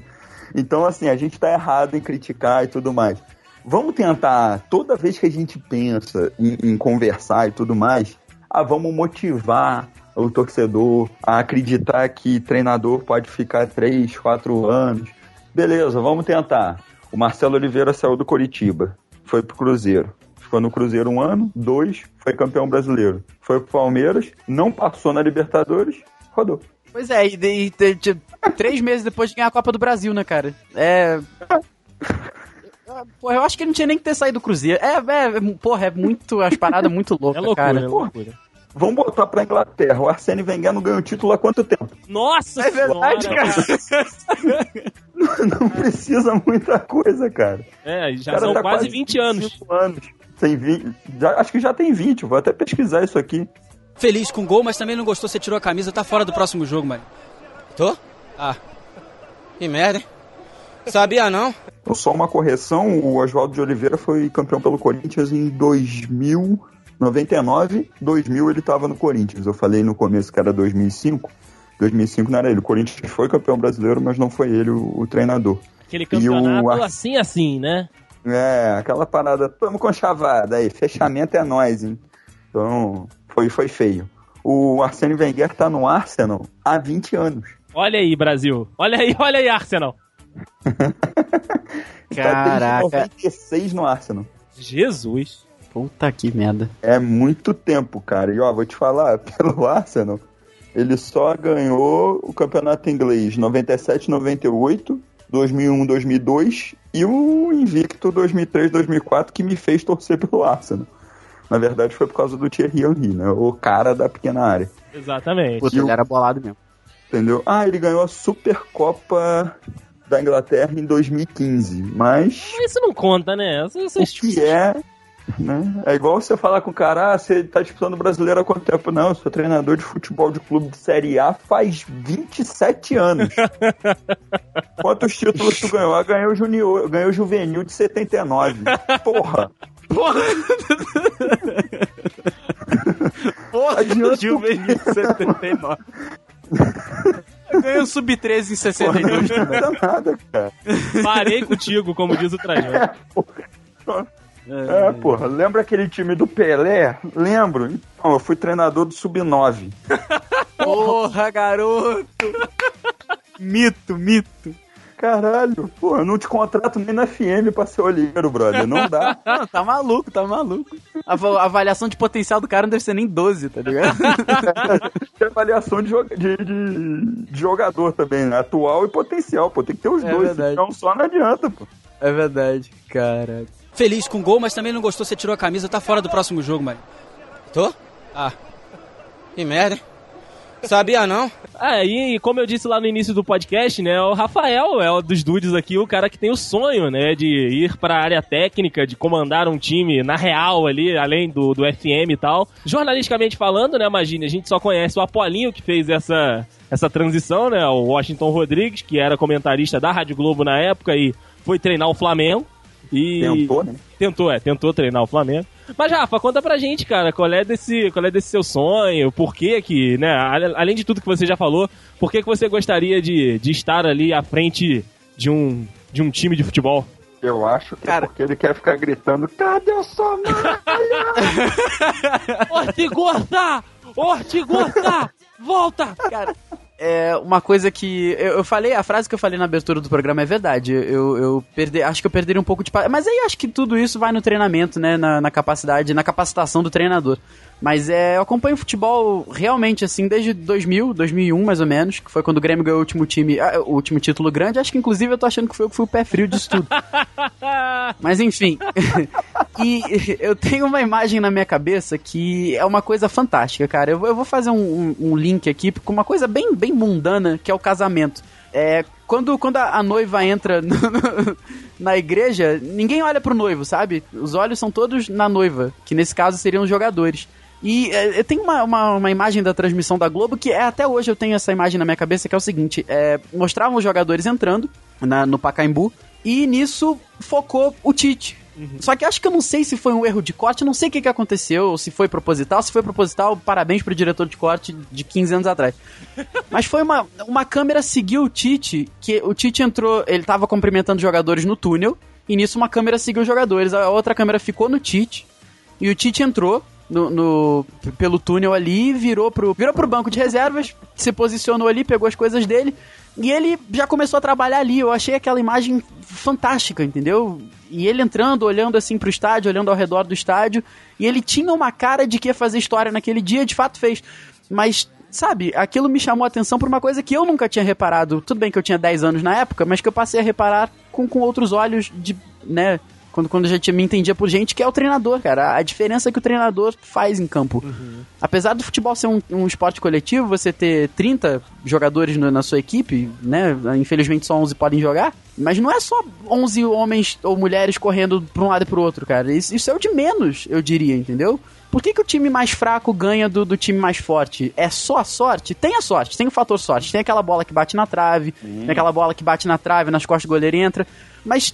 Então, assim, a gente tá errado em criticar e tudo mais. Vamos tentar, toda vez que a gente pensa em, em conversar e tudo mais, ah, vamos motivar o torcedor a acreditar que treinador pode ficar 3, 4 anos. Beleza, vamos tentar. O Marcelo Oliveira saiu do Coritiba, foi pro Cruzeiro. Ficou no Cruzeiro um ano, dois, foi campeão brasileiro. Foi pro Palmeiras, não passou na Libertadores, rodou. Pois é, e, e- e- de- três meses depois de ganhar a Copa do Brasil, né, cara? É. Porra, eu acho que ele não tinha nem que ter saído do Cruzeiro. É, é porra, é muito. As paradas muito É loucas, loucura, cara. é loucura. Vamos botar pra Inglaterra. O Arsene Wenger não ganhou título há quanto tempo? Nossa É verdade, senhora, Não precisa muita coisa, cara. É, já O cara são tá quase 20 anos. 25 anos. Tem 20, já- acho que já tem 20, vou até pesquisar isso aqui. Feliz com o gol, mas também não gostou, você tirou a camisa, tá fora do próximo jogo, mano. Tô? Ah, Que merda, hein? Sabia não? Só uma correção, o Oswaldo de Oliveira foi campeão pelo Corinthians em 2099. 2000 ele estava no Corinthians. Eu falei no começo que era 2005. 2005 não era ele. O Corinthians foi campeão brasileiro, mas não foi ele o, o treinador. Aquele campeonato o assim, assim, né? É, aquela parada, tamo com chavada aí, fechamento é nós, hein? Então, foi, foi feio. O Arsene Wenger tá no Arsenal há 20 anos. Olha aí, Brasil. Olha aí, olha aí, Arsenal. Caraca. Tá desde 96 no Arsenal. Jesus. Puta que merda. É muito tempo, cara. E ó, vou te falar, pelo Arsenal, ele só ganhou o campeonato inglês 97, 98, 2001, 2002 e o invicto 2003, 2004 que me fez torcer pelo Arsenal. Na verdade foi por causa do Thierry Henry, né? O cara da pequena área. Exatamente. Puta, ele era bolado mesmo. Entendeu? Ah, ele ganhou a Supercopa da Inglaterra em 2015, mas Mas Isso não conta, né? Isso- isso- o que é, né? É igual você falar com o cara, ah, você tá disputando o brasileiro há quanto tempo? Não, eu sou treinador de futebol de clube de Série A faz 27 anos. Quantos títulos tu ganhou? Ah, ganhei o junior, ganhei o juvenil de 79. Porra! Porra, Adianta o Juvenil 79. Ganhou sub-13 em 62 Não dá nada, cara. Parei contigo, como diz o Trajano. É, porra, lembra aquele time do Pelé? Lembro. Então, eu fui treinador do Sub-9. Porra, garoto. Mito, mito. Caralho, porra, eu não te contrato nem na FM pra ser olheiro, brother. Não dá. Não, tá maluco, tá maluco. A ava- a avaliação de potencial do cara não deve ser nem 12, tá ligado? Tem avaliação de, joga- de- de- de jogador também, né? Atual e potencial, pô. Tem que ter os É dois, verdade. senão só não adianta, pô. É verdade, cara. Feliz com o gol, mas também não gostou, você tirou a camisa, tá fora do próximo jogo, mano. Tô? Ah, Que merda, hein? Sabia não? Ah, e como eu disse lá no início do podcast, né, o Rafael é o dos dudes aqui, o cara que tem o sonho, né, de ir pra área técnica, de comandar um time na real ali, além do, do FM e tal. Jornalisticamente falando, né, imagine, a gente só conhece o Apolinho que fez essa, essa transição, né, o Washington Rodrigues, que era comentarista da Rádio Globo na época e foi treinar o Flamengo. E Tentou, né? Tentou, é, tentou treinar o Flamengo. Mas, Rafa, conta pra gente, cara, qual é desse, qual é desse seu sonho, por que que, né, além de tudo que você já falou, por que que você gostaria de, de estar ali à frente de um, de um time de futebol? Eu acho que Cara- é porque ele quer ficar gritando, cadê o som? Ortigorta! Ortigorta! Volta! Cara, é uma coisa que eu, eu falei, a frase que eu falei na abertura do programa é verdade. Eu, eu perdi, acho que eu perderia um pouco de. Mas aí acho que tudo isso vai no treinamento, né? Na, na capacidade, na capacitação do treinador. Mas é, eu acompanho futebol realmente assim desde 2000, 2001 mais ou menos, que foi quando o Grêmio ganhou o último time, ah, o último título grande. Acho que inclusive eu tô achando que foi eu que fui o pé frio disso tudo. Mas enfim. e eu tenho uma imagem na minha cabeça que é uma coisa fantástica, cara. Eu, vou- eu vou fazer um, um- um link aqui com uma coisa bem, bem mundana, que é o casamento. É, quando, quando a, a noiva entra no- no- na igreja, ninguém olha pro noivo, sabe? Os olhos são todos na noiva, que nesse caso seriam os jogadores. E é, tem uma, uma, uma imagem da transmissão da Globo que é, até hoje eu tenho essa imagem na minha cabeça, que é o seguinte: é, mostravam os jogadores entrando na- no Pacaembu E nisso focou o Tite. Só que acho que eu não sei se foi um erro de corte, não sei o que, que aconteceu, se foi proposital. Se foi proposital, parabéns pro diretor de corte de 15 anos atrás. Mas foi uma, uma câmera seguiu o Tite, que o Tite entrou, ele tava cumprimentando os jogadores no túnel, e nisso uma câmera seguiu os jogadores, a outra câmera ficou no Tite, e o Tite entrou no, no- pelo túnel ali, virou pro, virou pro banco de reservas, se posicionou ali, pegou as coisas dele, e ele já começou a trabalhar ali. Eu achei aquela imagem fantástica, entendeu? E ele entrando, olhando assim pro estádio, olhando ao redor do estádio, e ele tinha uma cara de que ia fazer história naquele dia, de fato fez. Mas, sabe, aquilo me chamou a atenção por uma coisa que eu nunca tinha reparado. Tudo bem que eu tinha 10 anos na época, mas que eu passei a reparar com, com outros olhos de, né, quando, quando eu já tinha, me entendia por gente, que é o treinador, cara. A diferença que o treinador faz em campo. Apesar do futebol ser um, um esporte coletivo, você ter 30 jogadores no- na sua equipe, né? Infelizmente só 11 podem jogar. Mas não é só 11 homens ou mulheres correndo pra um lado e pro outro, cara. Isso, isso é o de menos, eu diria, entendeu? Por que, que o time mais fraco ganha do, do time mais forte? É só a sorte? Tem a sorte, tem o fator sorte. Tem aquela bola que bate na trave, tem aquela bola que bate na trave, nas costas do goleiro e entra. Mas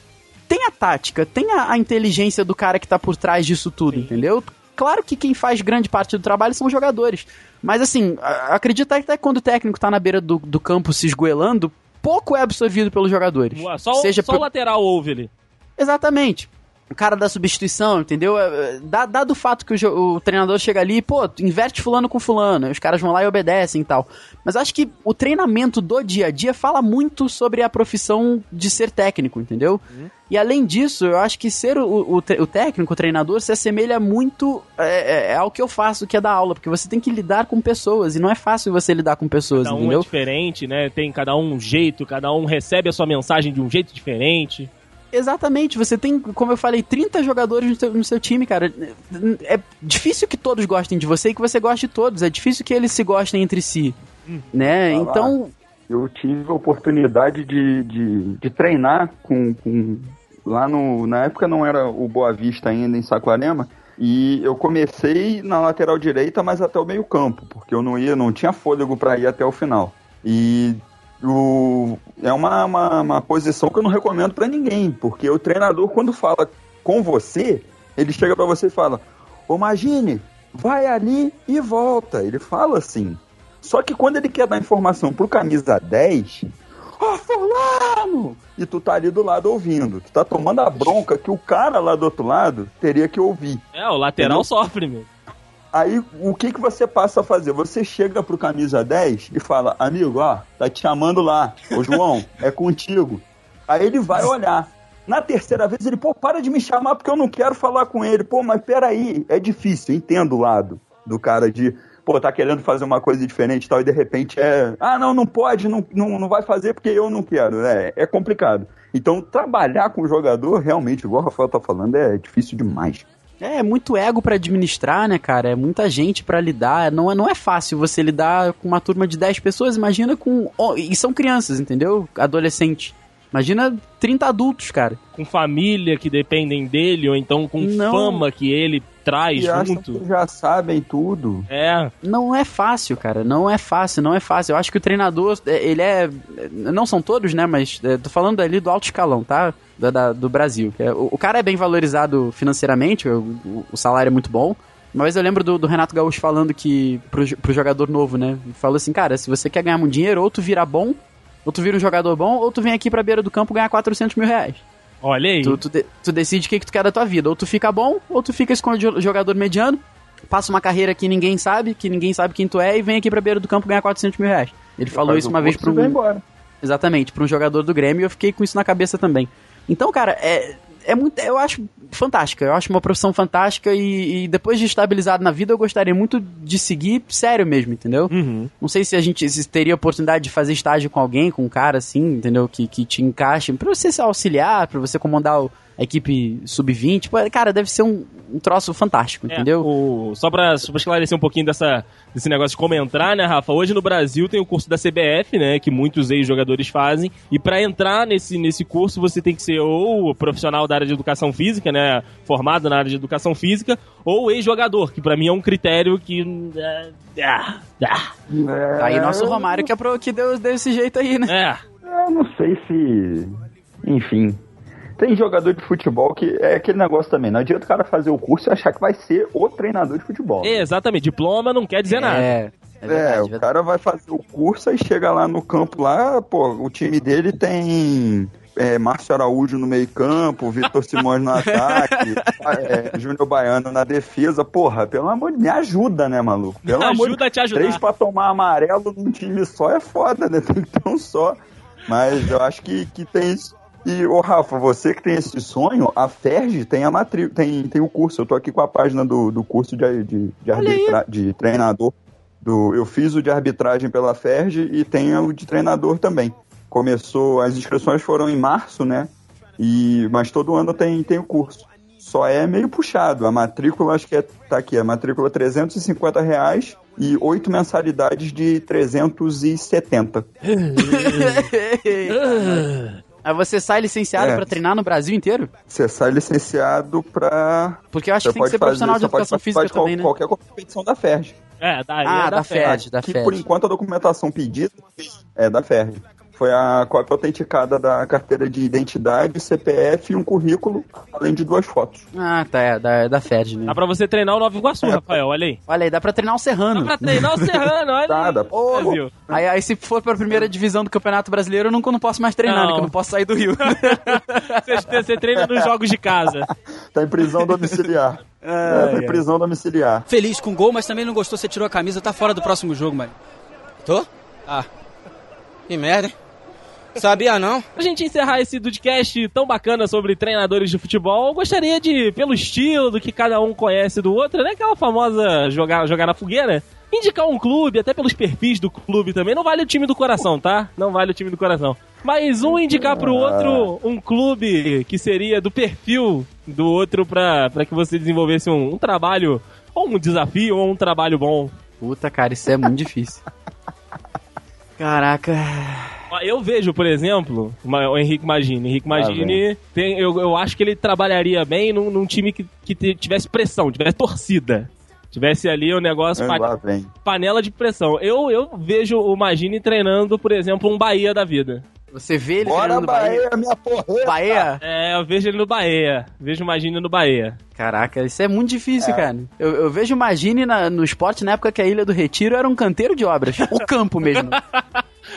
tem a tática, tem a, a inteligência do cara que tá por trás disso tudo, entendeu? Claro que quem faz grande parte do trabalho são os jogadores. Mas assim, acredita que até quando o técnico tá na beira do, do campo se esgoelando, pouco é absorvido pelos jogadores. Só, o- Seja só por- o lateral ouve ali. Exatamente. O cara da substituição, entendeu? É, é, dá- Dado o fato que o, o treinador chega ali, pô, inverte fulano com fulano, os caras vão lá e obedecem e tal. Mas acho que o treinamento do dia a dia fala muito sobre a profissão de ser técnico, entendeu? E além disso, eu acho que ser o, o, o técnico, o treinador, se assemelha muito é, é, é ao que eu faço, que é dar aula, porque você tem que lidar com pessoas, e não é fácil você lidar com pessoas, Cada um é entendeu? diferente, né? Tem cada um um jeito, cada um recebe a sua mensagem de um jeito diferente. Exatamente, você tem, como eu falei, 30 jogadores no seu, no seu time, cara. É difícil que todos gostem de você e que você goste de todos. É difícil que eles se gostem entre si. Né? Tá lá. Então, Eu tive a oportunidade de, de, de treinar com, com- Lá no. Na época não era o Boa Vista ainda em Saquarema. E eu comecei na lateral direita, mas até o meio-campo, porque eu não ia, não tinha fôlego para ir até o final. E o, é uma, uma, uma posição que eu não recomendo para ninguém, porque o treinador, quando fala com você, ele chega para você e fala: Ô Magine, vai ali e volta. Ele fala assim. Só que quando ele quer dar informação pro camisa 10, ó, fulano! E tu tá ali do lado ouvindo. Tu tá tomando a bronca que o cara lá do outro lado teria que ouvir. É, o lateral Entendeu? sofre, meu. Aí, o que que você passa a fazer? Você chega pro camisa 10 e fala, amigo, ó, tá te chamando lá. Ô, João, é contigo. Aí ele vai olhar. Na terceira vez ele, pô, para de me chamar porque eu não quero falar com ele. Pô, mas peraí, é difícil, entendo o lado do cara de, pô, tá querendo fazer uma coisa diferente e tal, e de repente é, ah, não, não pode, não, não, não vai fazer porque eu não quero. É, é complicado. Então, trabalhar com o jogador, realmente, igual o Rafael tá falando, é difícil demais. É muito ego pra administrar, né, cara? É muita gente pra lidar. Não é, não é fácil você lidar com uma turma de 10 pessoas. Imagina com. oh, e são crianças, entendeu? Adolescentes. Imagina 30 adultos, cara. Com família que dependem dele, ou então com Não. fama que ele traz E junto. que já sabem tudo. É. Não é fácil, cara. Não é fácil, não é fácil. Eu acho que o treinador, é, ele é. Não são todos, né? Mas é, tô falando ali do alto escalão, tá? Da, da- do Brasil. é- o, o cara é bem valorizado financeiramente, o, o- o salário é muito bom. Vez eu lembro do, do Renato Gaúcho falando que. Pro, pro jogador novo, né? Falou assim, cara, se você quer ganhar muito dinheiro, ou tu vira bom, ou tu vira um jogador bom, ou tu vem aqui pra beira do campo ganhar 400 mil reais. Olha aí. Tu, tu, de- tu decide o que, que tu quer da tua vida. Ou tu fica bom, ou tu fica jo- jogador mediano, passa uma carreira que ninguém sabe, que ninguém sabe quem tu é, e vem aqui pra beira do campo ganhar 400 mil reais. Ele falou Faz isso uma vez pra e um. embora. Exatamente, pra um jogador do Grêmio e eu fiquei com isso na cabeça também. Então, cara, é. É muito, eu acho fantástica, eu acho uma profissão fantástica e, e depois de estabilizado na vida eu gostaria muito de seguir sério mesmo, entendeu? Uhum. Não sei se a gente se teria oportunidade de fazer estágio com alguém, com um cara assim, entendeu? Que, que te encaixe, pra você se auxiliar, pra você comandar o- a equipe sub-20. Pô, Cara, deve ser um, um troço fantástico, É, entendeu? o- só, pra, pra esclarecer um pouquinho dessa, desse negócio de como entrar, né, Rafa? Hoje no Brasil tem o curso da CBF, né? Que muitos ex-jogadores fazem. E pra entrar nesse, nesse curso, você tem que ser ou profissional da área de educação física, né? Formado na área de educação física, ou ex-jogador, que pra mim é um critério que. é, ah, ah, Tá aí nosso Romário que, é pro, que deu, deu esse jeito aí, né? é. Eu não sei se. Enfim. Tem jogador de futebol que é aquele negócio também. Não adianta o cara fazer o curso e achar que vai ser o treinador de futebol. Exatamente, diploma não quer dizer nada. É, é verdade, É, o verdade. cara vai fazer o curso e chega lá no campo lá, pô, o time dele tem é, Márcio Araújo no meio campo, Vitor Simões no ataque, é, Júnior Baiano na defesa. Porra, pelo amor de me ajuda, né, maluco? Pelo Me amor ajuda a te ajudar. Três pra tomar amarelo num time só é foda, né? Tem que ter um só. Mas eu acho que, que tem isso. E, ô Rafa, você que tem esse sonho, a Ferg tem a matri... tem, tem o curso. Eu tô aqui com a página do, do curso de, de, de, arbitra... de treinador. Do... Eu fiz o de arbitragem pela Ferg e tem o de treinador também. Começou, as inscrições foram em março, né? E, mas todo ano tem, tem o curso. Só é meio puxado. A matrícula, acho que é, tá aqui, a matrícula é 350 reais e oito mensalidades de 370. Aí você sai licenciado É. pra treinar no Brasil inteiro? Você sai licenciado pra. Porque eu acho Você que tem que ser profissional de educação física de qual- também, né? Qualquer competição da FERJ. É, daí Ah, é da FED, da que FED. por enquanto a documentação pedida é da FERJ. Foi a cópia autenticada da carteira de identidade, CPF e um currículo, além de duas fotos. Ah, tá, é da, da FED, né? Dá pra você treinar o Nova Iguaçu, Rafael, olha aí. Olha aí, dá pra treinar o Serrano. Dá pra treinar o Serrano, olha aí. Nada. Brasil. Aí, aí se for pra primeira divisão do Campeonato Brasileiro, eu não, não posso mais treinar, Não. né? Que eu não posso sair do Rio. Você, você treina nos jogos de casa. Tá em prisão domiciliar. é, em prisão domiciliar. Feliz com o gol, mas também não gostou, você tirou a camisa, tá fora do próximo jogo, mano. Tô? Ah. Que merda, hein? Sabia não? Pra gente encerrar esse Dudcast tão bacana sobre treinadores de futebol, eu gostaria de, pelo estilo do que cada um conhece do outro, né? Aquela famosa jogar, jogar na fogueira, indicar um clube, até pelos perfis do clube também. Não vale o time do coração, tá? Não vale o time do coração. Mas um indicar pro outro um clube que seria do perfil do outro pra, pra que você desenvolvesse um, um trabalho, ou um desafio, ou um trabalho bom. Puta, cara, isso é muito difícil. Caraca. Eu vejo, por exemplo, o Henrique Magini. Henrique Magini, tem, eu, eu acho que ele trabalharia bem num, num time que, que tivesse pressão, tivesse torcida. Tivesse ali o negócio, pa- Lá vem. panela de pressão. Eu, eu vejo o Magini treinando, por exemplo, um Bahia da vida. Você vê ele Bora, treinando Bahia? Bahia, minha porra! Bahia? É, eu vejo ele no Bahia. Vejo o Magini no Bahia. Caraca, isso é muito difícil, cara. Eu, eu vejo o Magine na- no esporte na época que a Ilha do Retiro era um canteiro de obras. O campo mesmo.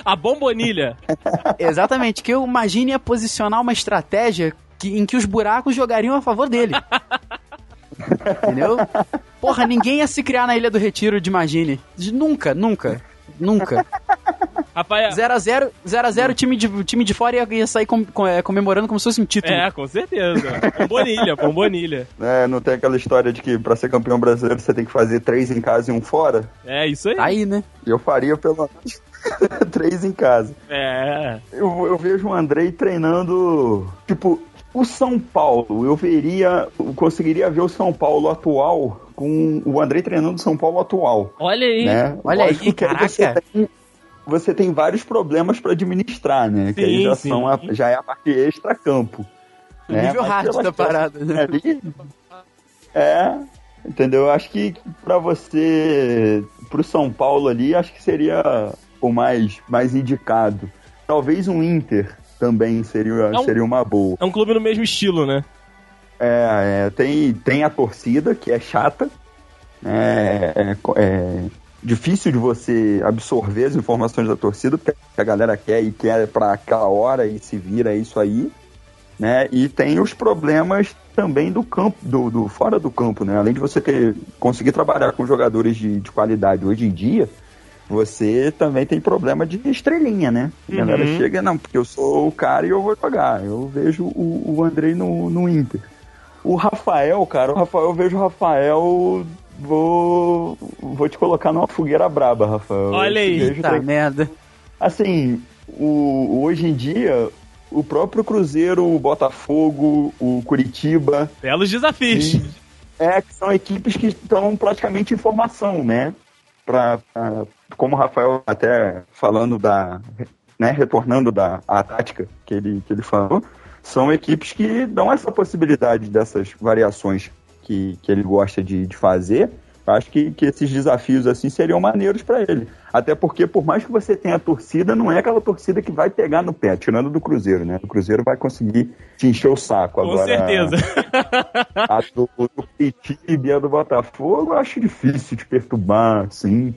A bombonilha. Exatamente, que o Magine ia posicionar uma estratégia que- em que os buracos jogariam a favor dele. Entendeu? Porra, ninguém ia se criar na Ilha do Retiro de Magine. De- Nunca, nunca. Nunca. Rapaz, 0x0, 0x0, o time de, time de fora ia, ia sair com- com- é, comemorando como se fosse um título. é, com certeza. Bombonilha, bombonilha. É, não tem aquela história de que pra ser campeão brasileiro você tem que fazer três em casa e um fora? É isso aí. Aí, né? Eu faria pelo menos três em casa. É. Eu, eu vejo o Andrei treinando, tipo, o São Paulo. Eu veria, eu conseguiria ver o São Paulo atual com o Andrei treinando o São Paulo atual. Olha aí. Né? Olha aí, que caraca. Você tem, você tem vários problemas pra administrar, né? que aí Sim, já, sim. são a- já é a parte extra-campo. O nível hard da parada, né? Ali, é, entendeu? Eu acho que pra você, pro São Paulo ali, acho que seria o mais, mais indicado. Talvez um Inter também seria, É um- seria uma boa. É um clube no mesmo estilo, né? É, é, tem, tem a torcida, que é chata. É, é, é difícil de você absorver as informações da torcida, porque a galera quer e quer pra aquela hora e se vira isso aí. Né? E tem os problemas também do campo, do, do fora do campo, né? Além de você ter conseguir trabalhar com jogadores de, de qualidade hoje em dia, você também tem problema de estrelinha, né? A galera Uhum. chega, não, porque eu sou o cara e eu vou pagar. Eu vejo o, o Andrei no, no Inter. O Rafael, cara, o Rafael, eu vejo o Rafael. Vou, vou te colocar numa fogueira braba, Rafael. Olha aí. Tá tre- merda. Assim, o, hoje em dia, o próprio Cruzeiro, o Botafogo, o Curitiba, Belos desafios. e- é, que são equipes que estão praticamente em formação, né? Pra, pra- como o Rafael até falando da, né, retornando da a tática que ele, que ele falou, são equipes que dão essa possibilidade dessas variações que, que ele gosta de, de fazer Acho que, que esses desafios assim seriam maneiros para ele. Até porque, por mais que você tenha torcida, não é aquela torcida que vai pegar no pé, tirando do Cruzeiro, né? O Cruzeiro vai conseguir te encher o saco. Com Agora, certeza. A do, do Curitiba e a do Botafogo, eu acho difícil de perturbar, assim.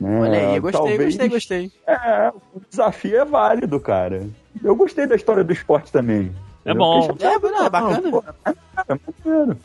Né? Olha aí, gostei, Talvez- gostei, gostei. É, o desafio é válido, cara. Eu gostei da história do esporte também. É Eu bom. É, não, é bacana. pô, é maneiro.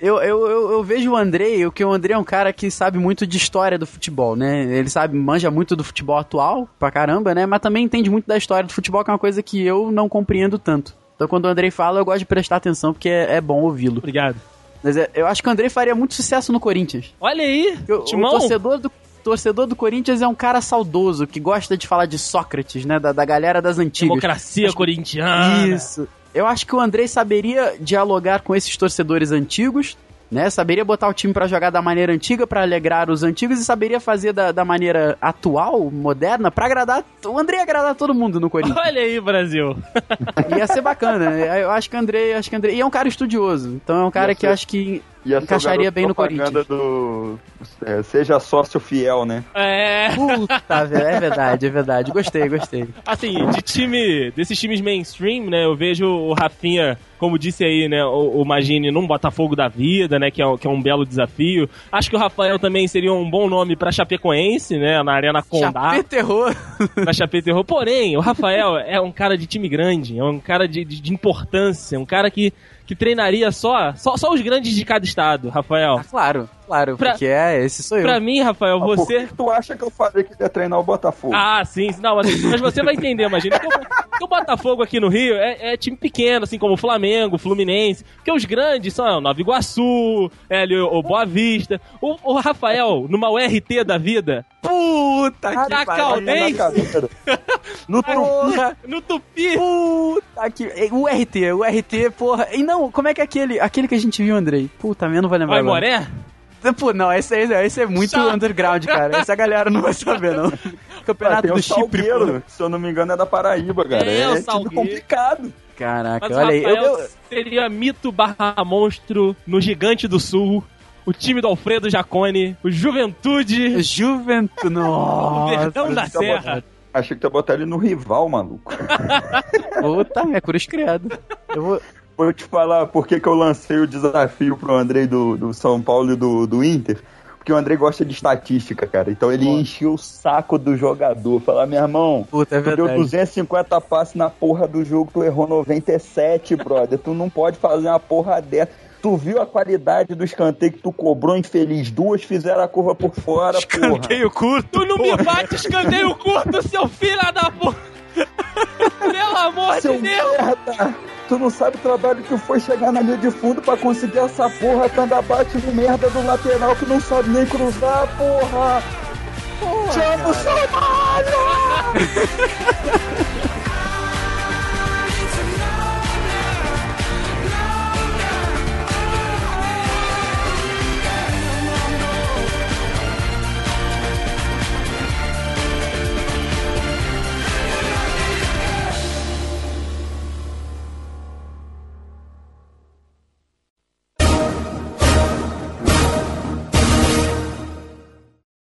Eu, eu, eu, eu vejo o Andrei, o que o Andrei é um cara que sabe muito de história do futebol, né? Ele sabe, manja muito do futebol atual, pra caramba, né? Mas também entende muito da história do futebol, que é uma coisa que eu não compreendo tanto. Então quando o Andrei fala, eu gosto de prestar atenção, porque é, é bom ouvi-lo. Obrigado. Mas é- eu acho que o Andrei faria muito sucesso no Corinthians. Olha aí, Porque O, o Timão. torcedor do torcedor do Corinthians é um cara saudoso, que gosta de falar de Sócrates, né? Da, da galera das antigas. Democracia corintiana. Isso. Eu acho que o Andrei saberia dialogar com esses torcedores antigos, né? Saberia botar o time pra jogar da maneira antiga, pra alegrar os antigos e saberia fazer da, da maneira atual, moderna, pra agradar. O Andrei ia agradar todo mundo no Corinthians. Olha aí, Brasil. Ia ser bacana. Eu acho que o Andrei, acho que o Andrei. E é um cara estudioso. Então é um cara Ia que acho que E a encaixaria bem no propaganda do é, Seja sócio fiel, né? É. Puta, velho, é verdade, é verdade. Gostei, gostei. Assim, de time, desses times mainstream, né, eu vejo o Rafinha, como disse aí, né, o, o Magini num Botafogo da vida, né, que é, um- que é um belo desafio. Acho que o Rafael também seria um bom nome pra Chapecoense, né, na Arena Condá, Chapé terror. na Chapé Terror. Porém, o Rafael é um cara de time grande, é um cara de, de, de importância, um cara que, que treinaria só, só, só os grandes de cada estado, Rafael. Ah, claro, claro, Pra- porque é, esse sou eu. Pra mim, Rafael, Por você... que tu acha que eu falei que ia treinar o Botafogo? Ah, sim, não, mas, mas você vai entender, imagina. Porque o, porque o Botafogo aqui no Rio é, é time pequeno, assim como o Flamengo, o Fluminense. Porque os grandes são Nova Iguaçu, é, o, o Boa Vista. O, o Rafael, numa URT da vida, Puta que na pariu. Caldense. No Tupi. Porra, no Tupi. puta que... O RT, o RT, porra. E não, como é que é aquele, aquele que a gente viu, Andrei? Puta, eu não vou lembrar Vai, agora. Moré? Pô, não, esse, esse, esse é muito underground, cara. Essa galera não vai saber, não. Ah, Campeonato o do Chipre, pô. Salgueiro, se eu não me engano, é da Paraíba, cara. É, É, o time Salgueiro. complicado. Caraca, Mas o olha aí. Eu, seria mito barra monstro no Gigante do Sul. O time do Alfredo Jacone, o Juventude, Juventude, o nossa. Verdão da Serra. Achei que tu ia botar ele no rival, maluco. Puta, minha cruz criada. Eu vou... Vou te falar por que, que eu lancei o desafio pro Andrei do, do São Paulo e do, do Inter. Porque o Andrei gosta de estatística, cara. Então ele encheu o saco do jogador. Falar, meu irmão, Puta, é tu deu verdade. 250 passes na porra do jogo, tu errou 97, brother. Tu não pode fazer uma porra dessa. Tu viu a qualidade do escanteio que tu cobrou, infeliz? Duas fizeram a curva por fora, porra. Escanteio curto. Tu não me bate escanteio curto, seu filho da porra! Pelo amor Seu de Deus! merda! Tu não sabe o trabalho que foi chegar na linha de fundo pra conseguir essa porra quando bate no merda do lateral que não sabe nem cruzar, porra! Chama o Somália!